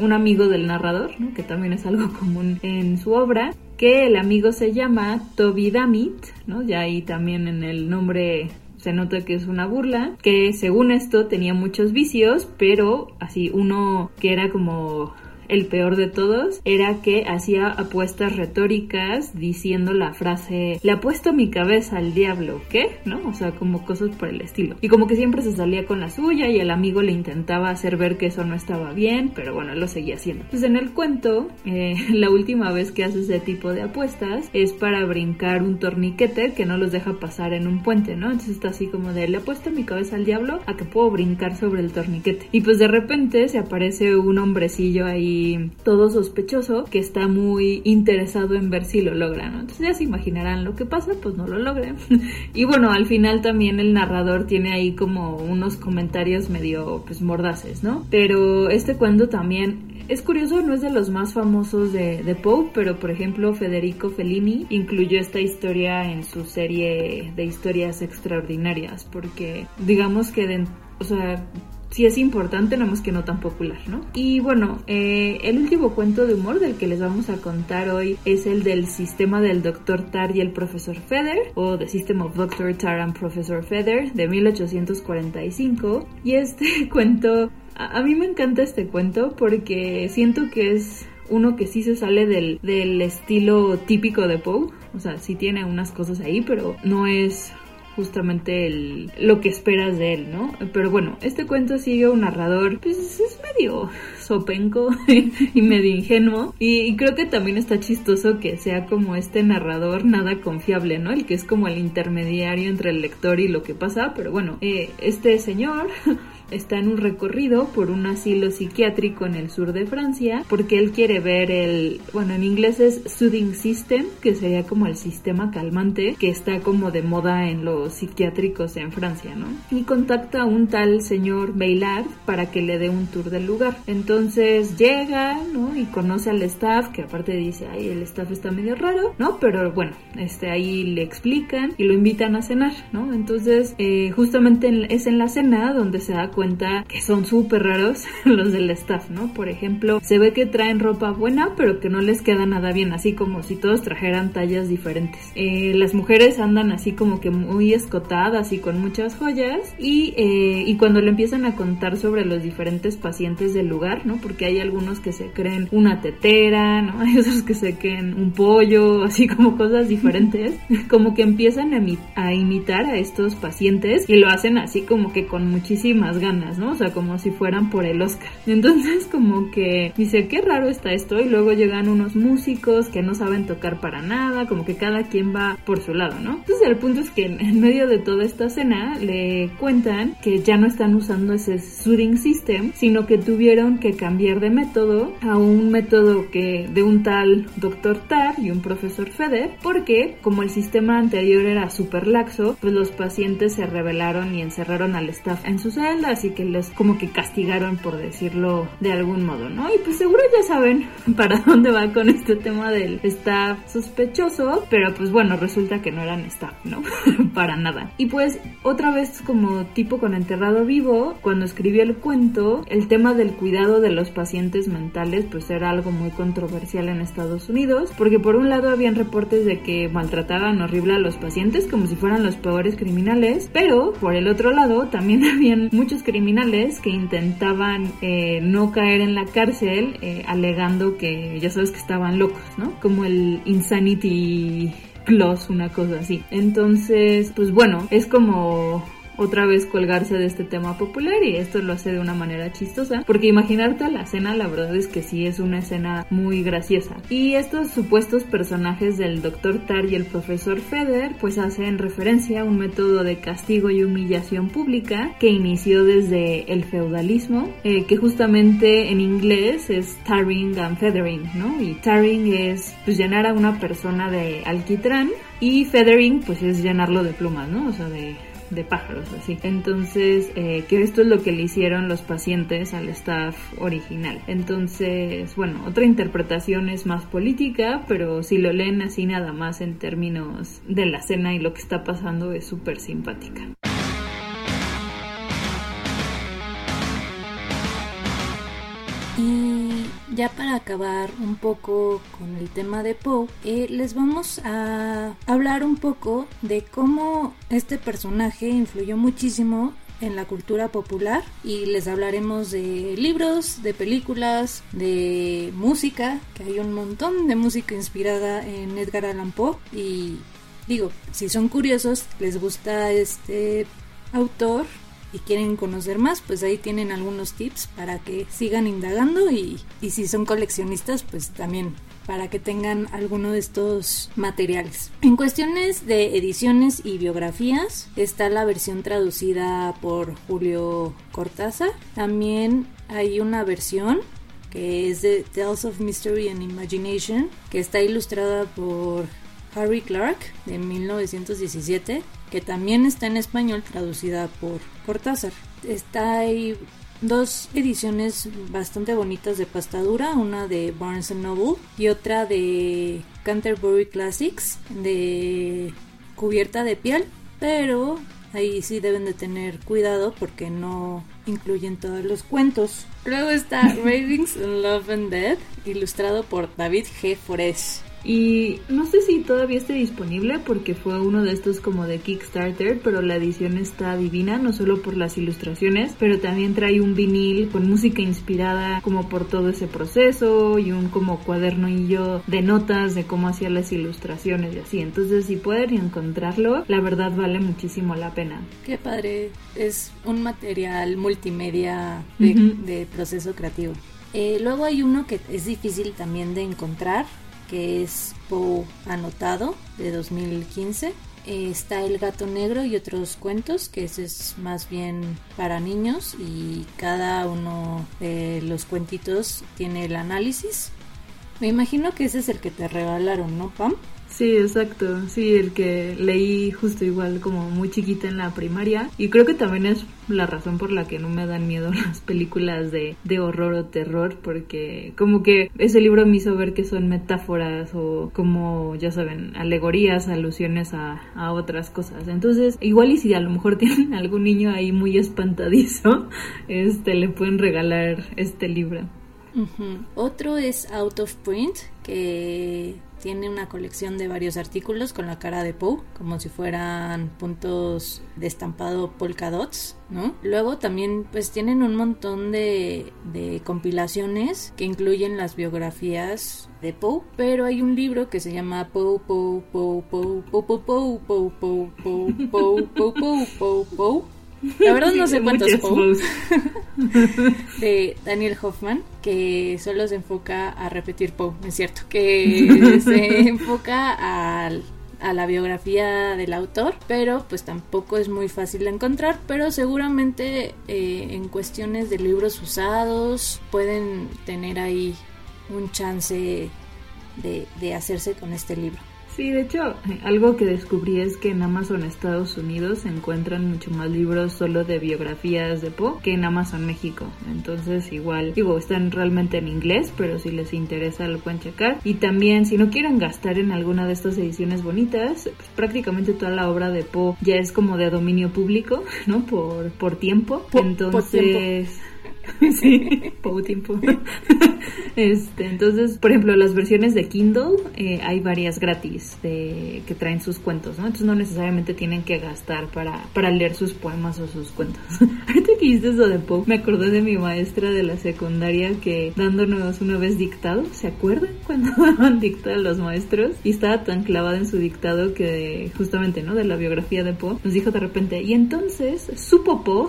un amigo del narrador, que también es algo común en su obra, que el amigo se llama Toby Damit, ¿no? ya ahí también en el nombre se nota que es una burla, que según esto tenía muchos vicios, pero así uno que era como el peor de todos era que hacía apuestas retóricas diciendo la frase, le apuesto mi cabeza al diablo, ¿qué? ¿No? O sea, como cosas por el estilo. Y como que siempre se salía con la suya y el amigo le intentaba hacer ver que eso no estaba bien, pero bueno, lo seguía haciendo. Entonces en el cuento, eh, la última vez que hace ese tipo de apuestas es para brincar un torniquete que no los deja pasar en un puente, ¿no? Entonces está así como de, le apuesto mi cabeza al diablo a que puedo brincar sobre el torniquete. Y pues de repente se aparece un hombrecillo ahí todo sospechoso que está muy interesado en ver si lo logra, ¿no? Entonces ya se imaginarán lo que pasa, pues no lo logran. y bueno, al final también el narrador tiene ahí como unos comentarios medio pues mordaces, ¿no? Pero este cuento también es curioso, no es de los más famosos de, de Poe, pero por ejemplo Federico Fellini incluyó esta historia en su serie de historias extraordinarias, porque digamos que, o sea, sí es importante, nada más que no tan popular, ¿no? Y bueno, eh, el último cuento de humor del que les vamos a contar hoy es el del sistema del Dr. Tar y el Profesor Feather, o The System of Dr. Tar and Professor Feather, de 1845. Y este cuento a, mí me encanta este cuento porque siento que es uno que sí se sale del, del estilo típico de Poe. O sea, sí tiene unas cosas ahí, pero no es justamente el, lo que esperas de él, ¿no? Pero bueno, este cuento sigue un narrador, pues es medio sopenco y medio ingenuo. Y, creo que también está chistoso que sea como este narrador nada confiable, ¿no? El que es como el intermediario entre el lector y lo que pasa. Pero bueno, eh, este señor está en un recorrido por un asilo psiquiátrico en el sur de Francia porque él quiere ver el, bueno, en inglés es Soothing System, que sería como el sistema calmante que está como de moda en los psiquiátricos en Francia, ¿no? Y contacta a un tal señor Bailard para que le dé un tour del lugar. Entonces llega, ¿no? Y conoce al staff, que aparte dice, ay, el staff está medio raro, ¿no? Pero bueno, este, ahí le explican y lo invitan a cenar, ¿no? Entonces, eh, justamente es en la cena donde se da cuenta cuenta que son súper raros los del staff, ¿no? Por ejemplo, se ve que traen ropa buena, pero que no les queda nada bien, así como si todos trajeran tallas diferentes. Eh, las mujeres andan así como que muy escotadas y con muchas joyas y, eh, y cuando le empiezan a contar sobre los diferentes pacientes del lugar, ¿no? Porque hay algunos que se creen una tetera, ¿no? Hay otros que se creen un pollo, así como cosas diferentes, como que empiezan a, a imitar a estos pacientes y lo hacen así como que con muchísimas ganas ¿no? O sea, como si fueran por el Oscar. Entonces, como que dice, qué raro está esto. Y luego llegan unos músicos que no saben tocar para nada, como que cada quien va por su lado, ¿no? Entonces, el punto es que en medio de toda esta cena le cuentan que ya no están usando ese soothing system, sino que tuvieron que cambiar de método a un método que de un tal doctor Tar y un profesor Feder, porque como el sistema anterior era súper laxo, pues los pacientes se rebelaron y encerraron al staff en sus celdas y que les como que castigaron por decirlo de algún modo, ¿no? Y pues seguro ya saben para dónde va con este tema del staff sospechoso, pero pues bueno, resulta que no eran staff, ¿no? para nada. Y pues otra vez como tipo con enterrado vivo, cuando escribió el cuento, el tema del cuidado de los pacientes mentales pues era algo muy controversial en Estados Unidos, porque por un lado habían reportes de que maltrataban horrible a los pacientes como si fueran los peores criminales, pero por el otro lado también habían muchos criminales que intentaban eh, no caer en la cárcel eh, alegando que ya sabes que estaban locos, ¿no? Como el insanity clause, una cosa así. Entonces, pues bueno, es como otra vez colgarse de este tema popular y esto lo hace de una manera chistosa porque imaginarte la escena la verdad es que sí es una escena muy graciosa y estos supuestos personajes del Dr. Tar y el profesor Feder pues hacen referencia a un método de castigo y humillación pública que inició desde el feudalismo eh, que justamente en inglés es tarring and feathering ¿no? y tarring es pues llenar a una persona de alquitrán y feathering pues es llenarlo de plumas ¿no? o sea de de pájaros, así. Entonces, eh, que esto es lo que le hicieron los pacientes al staff original. Entonces, bueno, otra interpretación es más política, pero si lo leen así nada más en términos de la cena y lo que está pasando es súper simpática. Ya para acabar un poco con el tema de Poe, eh, les vamos a hablar un poco de cómo este personaje influyó muchísimo en la cultura popular y les hablaremos de libros, de películas, de música, que hay un montón de música inspirada en Edgar Allan Poe y digo, si son curiosos, les gusta este autor y quieren conocer más, pues ahí tienen algunos tips para que sigan indagando y, y si son coleccionistas, pues también para que tengan alguno de estos materiales. En cuestiones de ediciones y biografías está la versión traducida por Julio Cortázar. También hay una versión que es de Tales of Mystery and Imagination, que está ilustrada por Harry Clark de 1917, que también está en español traducida por Cortázar. Está ahí dos ediciones bastante bonitas de pastadura, una de Barnes Noble y otra de Canterbury Classics de cubierta de piel, pero ahí sí deben de tener cuidado porque no incluyen todos los cuentos. Luego está Ravings Love and Death, ilustrado por David G. Forés. Y no sé si todavía esté disponible porque fue uno de estos como de Kickstarter, pero la edición está divina, no solo por las ilustraciones, pero también trae un vinil con música inspirada como por todo ese proceso y un como cuadernillo de notas de cómo hacía las ilustraciones y así. Entonces si pueden encontrarlo, la verdad vale muchísimo la pena. Qué padre, es un material multimedia de, de proceso creativo. Eh, luego hay uno que es difícil también de encontrar, que es Poe Anotado de 2015. Eh, está El gato negro y otros cuentos, que ese es más bien para niños y cada uno de los cuentitos tiene el análisis. Me imagino que ese es el que te regalaron, ¿no, Pam? Sí, exacto. Sí, el que leí justo igual como muy chiquita en la primaria. Y creo que también es la razón por la que no me dan miedo las películas de, de horror o terror, porque como que ese libro me hizo ver que son metáforas o como, ya saben, alegorías, alusiones a, a otras cosas. Entonces, igual y si a lo mejor tienen algún niño ahí muy espantadizo, este, le pueden regalar este libro. Otro es Out of Print, que tiene una colección de varios artículos con la cara de Poe, como si fueran puntos de estampado polka dots, ¿no? Luego también pues tienen un montón de, compilaciones que incluyen las biografías de Poe, pero hay un libro que se llama Poe, Poe, Poe, Poe, Poe, Poe, Poe, Poe, Poe, Poe, Poe, Poe, Poe, Poe, Poe. La verdad no sé cuántos de Daniel Hoffman, que solo se enfoca a repetir Poe, es cierto, que se enfoca al a la biografía del autor, pero pues tampoco es muy fácil de encontrar, pero seguramente eh, en cuestiones de libros usados pueden tener ahí un chance de, de hacerse con este libro. Sí, de hecho, algo que descubrí es que en Amazon Estados Unidos se encuentran mucho más libros solo de biografías de Poe que en Amazon México. Entonces, igual, digo, están realmente en inglés, pero si les interesa lo pueden checar. Y también, si no quieren gastar en alguna de estas ediciones bonitas, pues prácticamente toda la obra de Poe ya es como de dominio público, ¿no? Por, por tiempo. por Entonces... sí, poco tiempo. este, entonces, por ejemplo, las versiones de Kindle eh, hay varias gratis de que traen sus cuentos, ¿no? Entonces no necesariamente tienen que gastar para, para leer sus poemas o sus cuentos. Ahorita que hiciste eso de Poe, me acordé de mi maestra de la secundaria que dándonos una vez dictado, ¿se acuerdan cuando daban dictado los maestros? Y estaba tan clavada en su dictado que justamente, ¿no? De la biografía de Poe, nos dijo de repente, y entonces supo Poe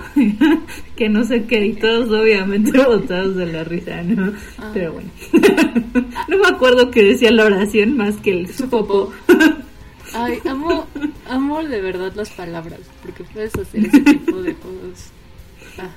que no sé qué, y todos obviamente botados de la risa, ¿no? Pero bueno. no me acuerdo que decía la oración más que el supo Poe. Ay, amo, amo de verdad las palabras, porque puedes hacer ese tipo de cosas. Ah.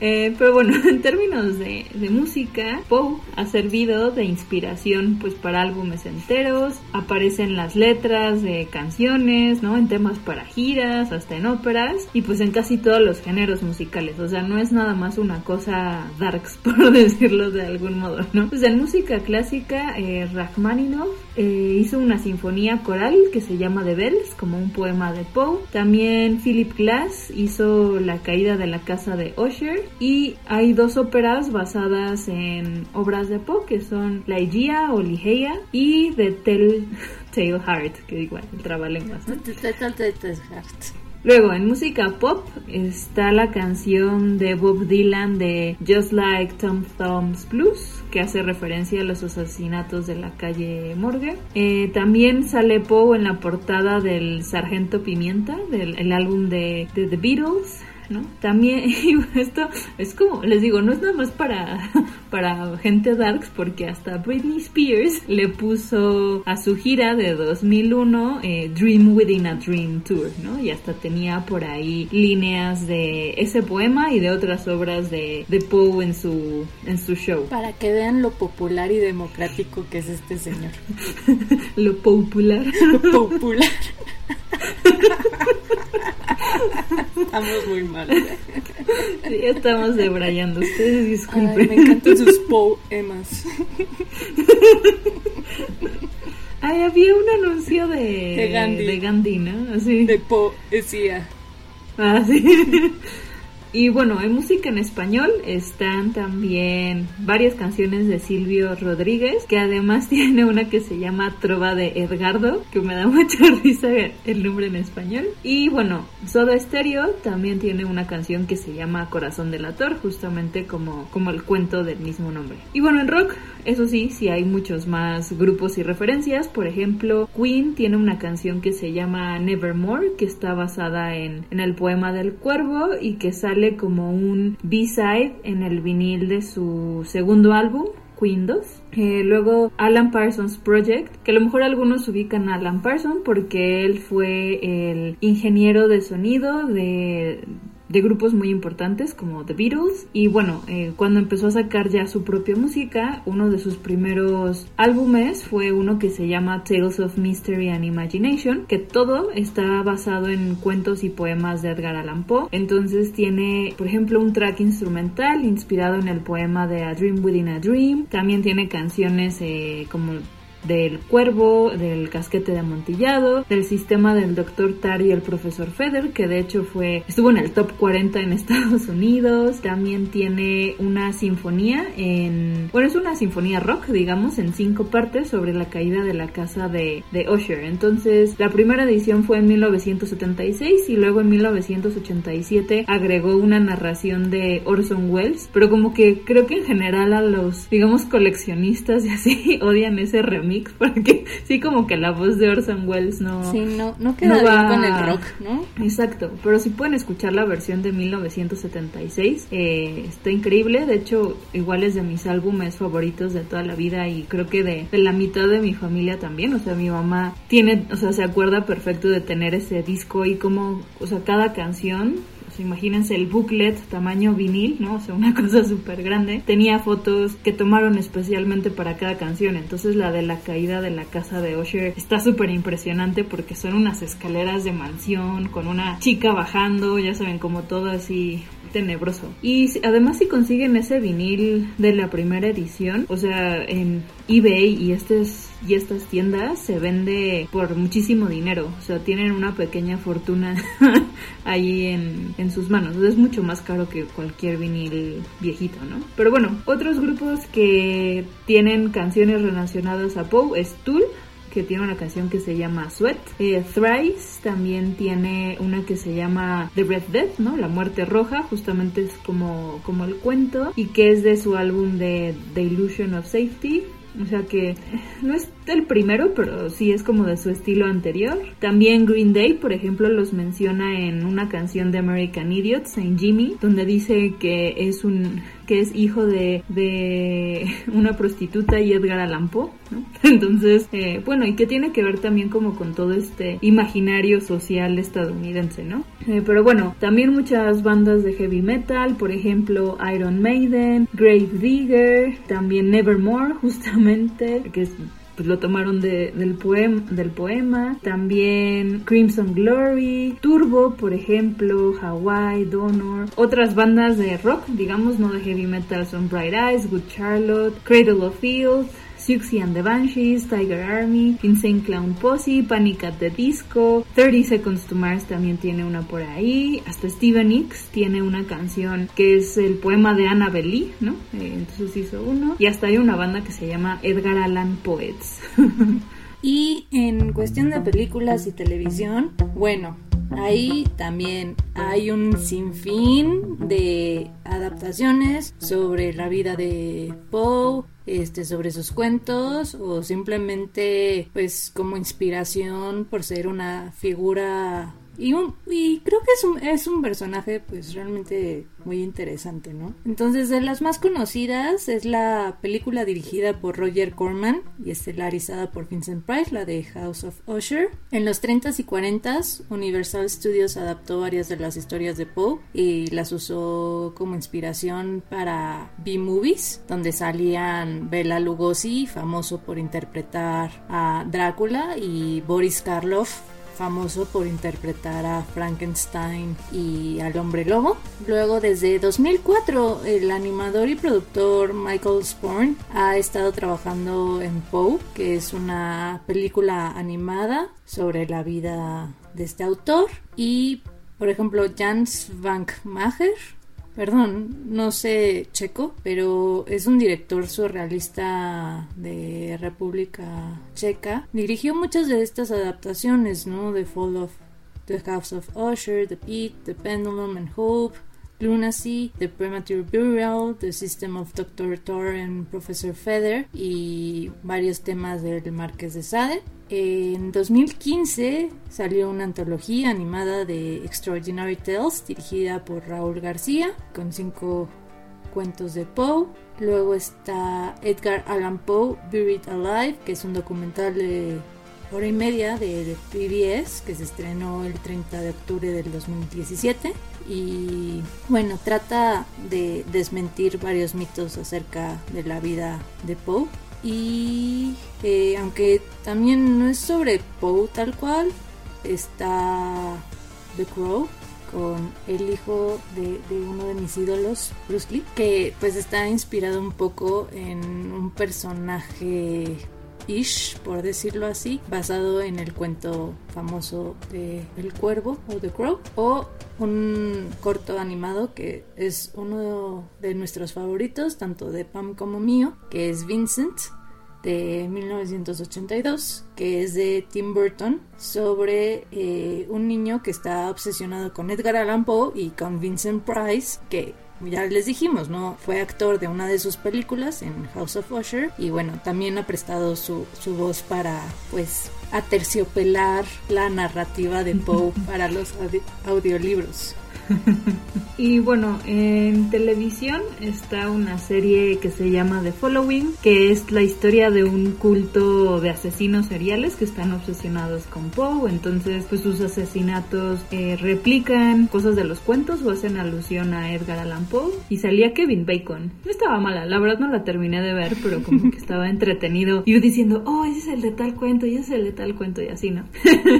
Eh, pero bueno, en términos de, música, Poe ha servido de inspiración pues para álbumes enteros, aparecen las letras de canciones, ¿no? En temas para giras, hasta en óperas y pues en casi todos los géneros musicales, o sea, no es nada más una cosa darks por decirlo de algún modo, ¿no? Pues en música clásica, eh, Rachmaninoff eh, hizo una sinfonía coral que se llama The Bells, como un poema de Poe. También Philip Glass hizo La caída de la casa de Usher y hay dos óperas basadas en obras de Poe que son La Higia o Ligeia y The Tell Tale Heart, que igual, el trabalenguas, ¿no? Luego, en música pop está la canción de Bob Dylan de Just Like Tom Thumb's Blues, que hace referencia a los asesinatos de la calle Morgue. Eh, también sale Poe en la portada del Sargento Pimienta, del el álbum de, de The Beatles. ¿No? También, esto es como, les digo, no es nada más para, para gente darks, porque hasta Britney Spears le puso a su gira de 2001 eh, Dream Within a Dream Tour, ¿no? Y hasta tenía por ahí líneas de ese poema y de otras obras de, de Poe en su, en su show. Para que vean lo popular y democrático que es este señor. lo popular. Lo popular. Estamos muy mal. Sí, estamos debrayando. Ustedes disculpen. Ay, me encantan sus poemas. Ay, había un anuncio de, De Gandhi. de Gandhi, ¿no? Así. De poesía. Ah, sí. Y bueno, en música en español están también varias canciones de Silvio Rodríguez, que además tiene una que se llama Trova de Edgardo, que me da mucha risa el nombre en español. Y bueno, Soda Stereo también tiene una canción que se llama Corazón Delator, justamente como, como el cuento del mismo nombre. Y bueno, en rock, eso sí, sí hay muchos más grupos y referencias. Por ejemplo, Queen tiene una canción que se llama Nevermore, que está basada en, el poema del cuervo y que sale como un B-side en el vinil de su segundo álbum. Queen 2. Eh, luego Alan Parsons Project, que a lo mejor algunos ubican a Alan Parsons porque él fue el ingeniero de sonido de, de grupos muy importantes como The Beatles y bueno, eh, cuando empezó a sacar ya su propia música, uno de sus primeros álbumes fue uno que se llama Tales of Mystery and Imagination, que todo está basado en cuentos y poemas de Edgar Allan Poe. Entonces tiene, por ejemplo, un track instrumental inspirado en el poema de A Dream Within a Dream. También tiene canciones eh, como del cuervo, del casquete de amontillado, del sistema del doctor Tar y el profesor Feder, que de hecho fue estuvo en el top 40 en Estados Unidos. También tiene una sinfonía en, bueno, es una sinfonía rock, digamos, en cinco partes sobre la caída de la casa de, de Usher. Entonces, la primera edición fue en 1976 y luego en 1987 agregó una narración de Orson Welles, pero como que creo que en general a los, digamos, coleccionistas y así odian ese remix porque sí como que la voz de Orson Welles no Sí, no, no queda no bien va- con el rock, ¿no? Exacto, pero si pueden escuchar la versión de 1976, eh, está increíble, de hecho igual es de mis álbumes favoritos de toda la vida y creo que de, de la mitad de mi familia también, o sea, mi mamá tiene, o sea, se acuerda perfecto de tener ese disco y como, o sea, cada canción imagínense el booklet tamaño vinil, ¿no? O sea, una cosa súper grande. Tenía fotos que tomaron especialmente para cada canción. Entonces la de la caída de la casa de Usher está súper impresionante porque son unas escaleras de mansión con una chica bajando, ya saben, como todo así tenebroso. Y además si consiguen ese vinil de la primera edición, o sea, en eBay y estas y estas tiendas se vende por muchísimo dinero, o sea, tienen una pequeña fortuna ahí en, en sus manos. Es mucho más caro que cualquier vinil viejito, ¿no? Pero bueno, otros grupos que tienen canciones relacionadas a Poe es Tool, que tiene una canción que se llama Sweat. Eh, Thrice también tiene una que se llama The Red Death, ¿no? La muerte roja, justamente es como, como el cuento, y que es de su álbum de The Illusion of Safety. O sea que no es el primero, pero sí es como de su estilo anterior. También Green Day, por ejemplo, los menciona en una canción de American Idiot, Saint Jimmy, donde dice que es un que es hijo de, de una prostituta y Edgar Allan Poe, ¿no? Entonces, eh, bueno, y que tiene que ver también como con todo este imaginario social estadounidense, ¿no? Eh, pero bueno, también muchas bandas de heavy metal, por ejemplo, Iron Maiden, Grave Digger, también Nevermore, justamente, que es pues lo tomaron de- del, poema, del poema. También Crimson Glory, Turbo, por ejemplo, Hawaii, Donor. Otras bandas de rock, digamos, no de heavy metal, son Bright Eyes, Good Charlotte, Cradle of Field. Siouxsie and the Banshees, Tiger Army, Insane Clown Posse, Panic at the Disco, 30 Seconds to Mars también tiene una por ahí, hasta Steven Nicks tiene una canción que es el poema de Annabelle Lee, ¿no? Eh, entonces hizo uno, y hasta hay una banda que se llama Edgar Allan Poets. Y en cuestión de películas y televisión, bueno, Ahí también hay un sinfín de adaptaciones sobre la vida de Poe, este, sobre sus cuentos o simplemente pues como inspiración por ser una figura y, un, creo que es un, es un personaje pues realmente muy interesante, ¿no? Entonces de las más conocidas es la película dirigida por Roger Corman y estelarizada por Vincent Price, la de House of Usher. En los 30s y 40s Universal Studios adaptó varias de las historias de Poe y las usó como inspiración para B-movies, donde salían Bela Lugosi, famoso por interpretar a Drácula, y Boris Karloff, famoso por interpretar a Frankenstein y al hombre lobo. Luego desde 2004 el animador y productor Michael Sporn ha estado trabajando en Poe, que es una película animada sobre la vida de este autor y por ejemplo Jans Van Mager perdón, no sé checo, pero es un director surrealista de República Checa. Dirigió muchas de estas adaptaciones, ¿no? The Fall of the House of Usher, The Pit, The Pendulum and Hope, Lunacy, The Premature Burial, The System of Dr. Thor and Professor Feather y varios temas del Marqués de Sade. En 2015 salió una antología animada de Extraordinary Tales dirigida por Raúl García con cinco cuentos de Poe. Luego está Edgar Allan Poe, Buried Alive, que es un documental de hora y media de, PBS que se estrenó el 30 de octubre del 2017 y bueno, trata de desmentir varios mitos acerca de la vida de Poe. Y eh, aunque también no es sobre Poe tal cual, está The Crow con el hijo de, de, uno de mis ídolos, Bruce Lee, que pues está inspirado un poco en un personaje ish, por decirlo así, basado en el cuento famoso de El Cuervo o The Crow, o un corto animado que es uno de nuestros favoritos, tanto de Pam como mío, que es Vincent de 1982, que es de Tim Burton, sobre eh, un niño que está obsesionado con Edgar Allan Poe y con Vincent Price, que ya les dijimos, ¿no? Fue actor de una de sus películas en House of Usher y bueno, también ha prestado su, su voz para pues aterciopelar la narrativa de Poe para los audiolibros. Y bueno, en televisión está una serie que se llama The Following, que es la historia de un culto de asesinos seriales que están obsesionados con Poe. Entonces, pues sus asesinatos eh, replican cosas de los cuentos o hacen alusión a Edgar Allan Poe. Y salía Kevin Bacon. No estaba mala, la verdad no la terminé de ver, pero como que estaba entretenido ir diciendo, oh, ese es el de tal cuento y ese es el de tal cuento y así, ¿no?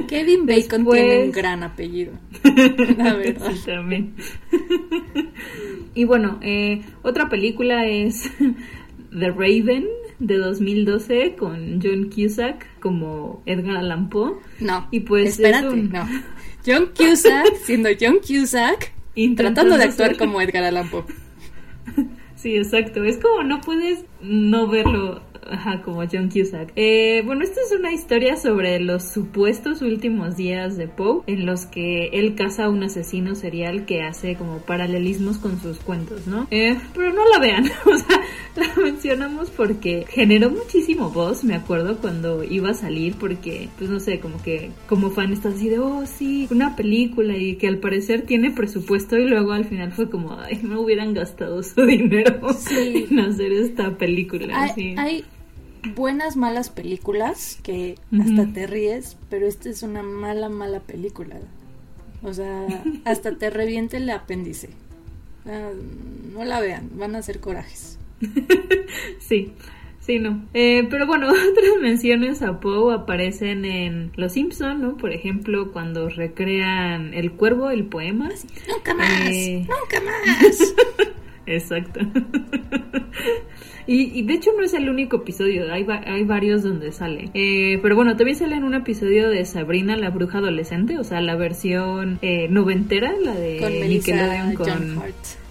Kevin Bacon tiene un gran apellido. La verdad. y bueno, eh, otra película es The Raven de 2012 con John Cusack como Edgar Allan Poe. No, y pues espérate, no. John Cusack siendo John Cusack tratando de actuar como Edgar Allan Poe. Sí, exacto. Es como no puedes no verlo Ajá, como John Cusack. Eh, bueno, esta es una historia sobre los supuestos últimos días de Poe, en los que él caza a un asesino serial que hace como paralelismos con sus cuentos, ¿no? Eh, pero no la vean, o sea, la mencionamos porque generó muchísimo voz, me acuerdo, cuando iba a salir, porque, pues no sé, como que como fan estás así de, oh, sí, una película y que al parecer tiene presupuesto y luego al final fue como, ay, no hubieran gastado su dinero en hacer esta película. Hay, buenas, malas películas que hasta te ríes, pero esta es una mala, mala película. O sea, hasta te reviente el apéndice. no la vean, van a hacer corajes. sí. Sí, no. Eh, pero bueno, otras menciones a Poe aparecen en Los Simpson, ¿no? Por ejemplo, cuando recrean El Cuervo, el poema. Nunca más, eh, nunca más. Exacto. Y, de hecho no es el único episodio, hay, hay varios donde sale. Eh, pero bueno, también sale en un episodio de Sabrina la bruja adolescente, o sea, la versión eh, noventera, la de con Nickelodeon con...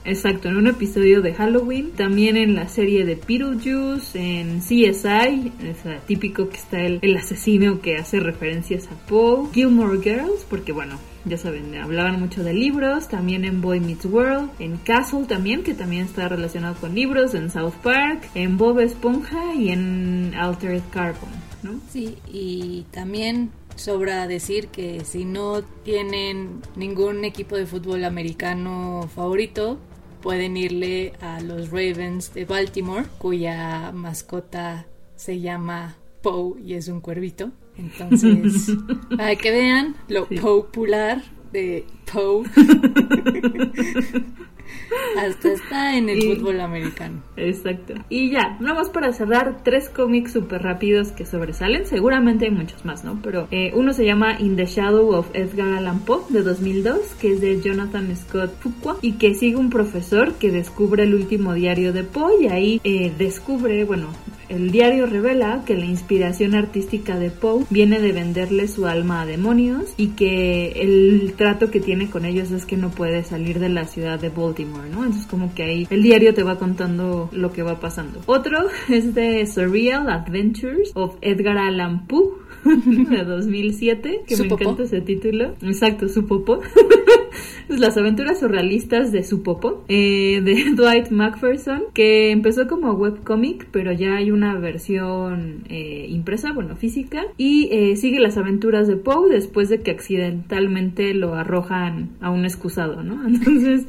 Exacto, en un episodio de Halloween, también en la serie de Beetlejuice, en CSI, es típico que está el, el asesino que hace referencias a Poe, Gilmore Girls, porque bueno, ya saben, hablaban mucho de libros, también en Boy Meets World, en Castle también, que también está relacionado con libros, en South Park, en Bob Esponja y en Altered Carbon, ¿no? Sí, y también sobra decir que si no tienen ningún equipo de fútbol americano favorito, pueden irle a los Ravens de Baltimore, cuya mascota se llama Poe y es un cuervito. Entonces, para que vean lo popular de Poe. Hasta está en el fútbol americano. Exacto. Y ya, nada más para cerrar, tres cómics súper rápidos que sobresalen. Seguramente hay muchos más, ¿no? Pero eh, uno se llama In the Shadow of Edgar Allan Poe de 2002, que es de Jonathan Scott Fuqua y que sigue un profesor que descubre el último diario de Poe y ahí eh, descubre, bueno, el diario revela que la inspiración artística de Poe viene de venderle su alma a demonios y que el trato que tiene con ellos es que no puede salir de la ciudad de Baltimore, ¿no? Entonces como que ahí el diario te va contando lo que va pasando. Otro es de Surreal Adventures of Edgar Allan Poe de 2007, que me encanta ese título. Exacto, su popo. Las aventuras surrealistas de su popo, eh, de Dwight McPherson, que empezó como webcomic, pero ya hay una versión eh, impresa, bueno, física, y eh, sigue las aventuras de Poe después de que accidentalmente lo arrojan a un excusado, ¿no? Entonces,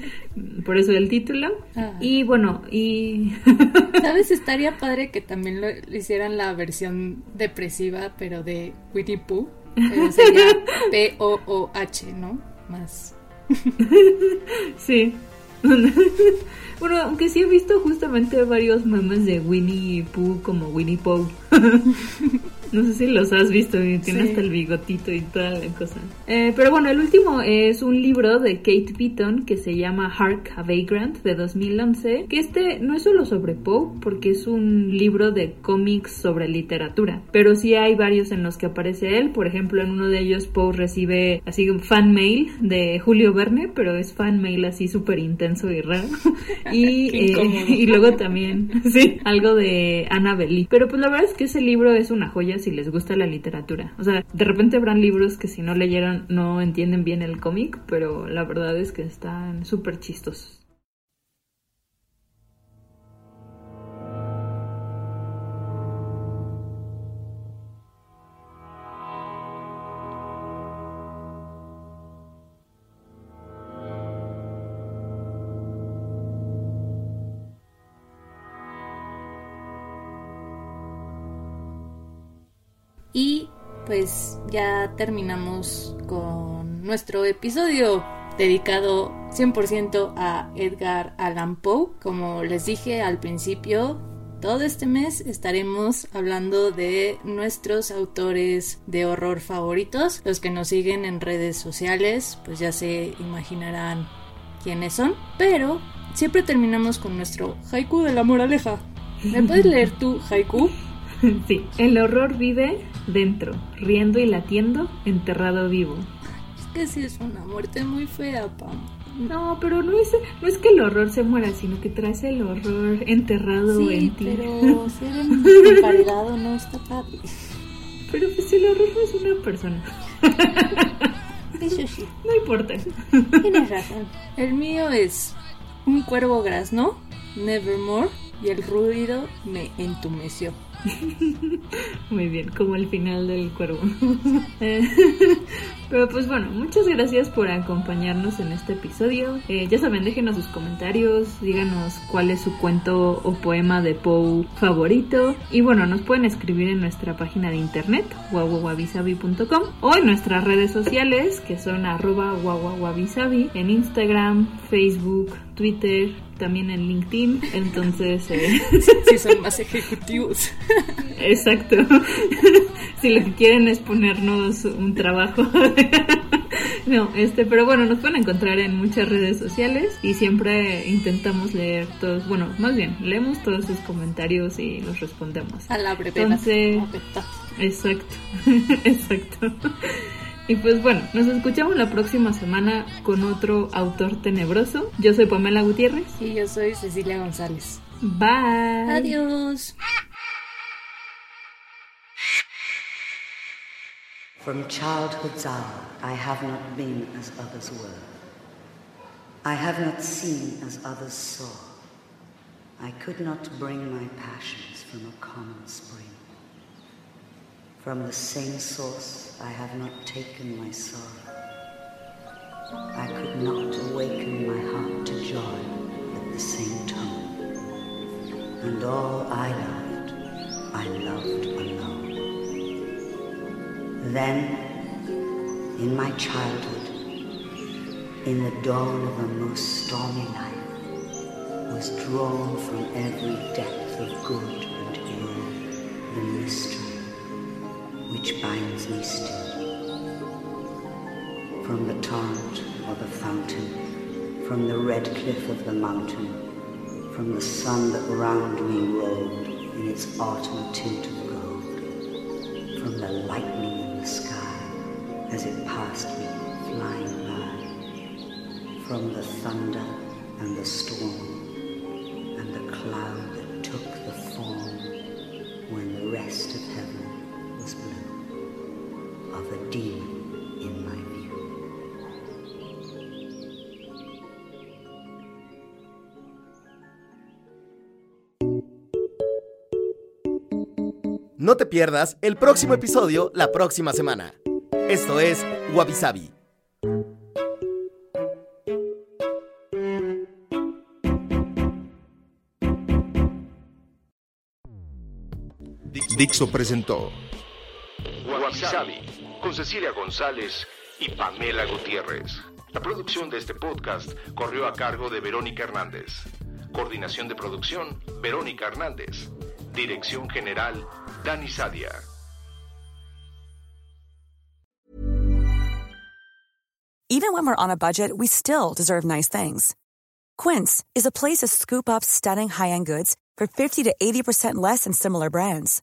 por eso el título. Ah. Y bueno, y... ¿Sabes? Estaría padre que también lo hicieran la versión depresiva, pero de Winnie Pooh. sería P-O-O-H, ¿no? Más. sí. bueno, aunque sí he visto justamente varios memes de Winnie Pooh como Winnie Pooh. No sé si los has visto, tiene hasta el bigotito y toda la cosa. Eh, pero bueno, el último es un libro de Kate Beaton que se llama Hark a Vagrant de 2011, que este no es solo sobre Poe, porque es un libro de cómics sobre literatura, pero sí hay varios en los que aparece él, por ejemplo, en uno de ellos Poe recibe así un fan mail de Julio Verne, pero es fan mail así súper intenso y raro. y, eh, y luego también, sí, algo de Annabelle. Pero pues la verdad es que ese libro es una joya si les gusta la literatura. O sea, de repente habrán libros que si no leyeron no entienden bien el cómic, pero la verdad es que están súper chistosos. Ya terminamos con nuestro episodio dedicado 100% a Edgar Allan Poe. Como les dije al principio, todo este mes estaremos hablando de nuestros autores de horror favoritos. Los que nos siguen en redes sociales, pues ya se imaginarán quiénes son. Pero siempre terminamos con nuestro haiku de la moraleja. ¿Me puedes leer tu haiku? Sí, el horror vive dentro, riendo y latiendo, enterrado vivo. Es que sí es una muerte muy fea, Pam. No, pero no es, no es que el horror se muera, sino que traes el horror enterrado en ti. pero ser emparedado no está padre. Pero pues el horror no es una persona. Eso sí. No importa. Tienes razón. El mío es un cuervo grazno, Nevermore, y el ruido me entumeció. Muy bien, como el final del cuervo. Pero pues bueno, muchas gracias por acompañarnos en este episodio. Eh, ya saben, déjenos sus comentarios, díganos cuál es su cuento o poema de Poe favorito. Y bueno, nos pueden escribir en nuestra página de internet, guaguaguabisabi.com o en nuestras redes sociales, que son arroba en Instagram, Facebook, Twitter, también en LinkedIn. Entonces, eh... si son más ejecutivos. Exacto. si lo que quieren es ponernos un trabajo. no, este, pero bueno, nos pueden encontrar en muchas redes sociales y siempre intentamos leer todos, bueno, más bien, leemos todos sus comentarios y los respondemos. A la brevedad. Entonces, exacto, exacto. Y pues bueno, nos escuchamos la próxima semana con otro autor tenebroso. Yo soy Pamela Gutiérrez. Y yo soy Cecilia González. Bye. Adiós. From childhood's hour, I have not been as others were. I have not seen as others saw. I could not bring my passions from a common spring. From the same source, I have not taken my sorrow. I could not awaken my heart to joy at the same tone. And all I loved, I loved alone. Then, in my childhood, in the dawn of a most stormy life, was drawn from every depth of good and ill the mystery which binds me still. From the torrent or the fountain, from the red cliff of the mountain, from the sun that round me rolled in its autumn tint of gold, from the lightning in the sky as it passed me flying by, from the thunder and the storm and the cloud that took the form when the rest of of a demon in my view. No te pierdas el próximo episodio la próxima semana. Esto es Wabi Sabi. Dixo presentó con Cecilia González y Pamela Gutiérrez. La producción de este podcast corrió a cargo de Verónica Hernández. Coordinación de producción, Verónica Hernández. Dirección general, Dani Sadia. Even when we're on a budget, we still deserve nice things. Quince is a place to scoop up stunning high-end goods for 50 to 80% less than similar brands.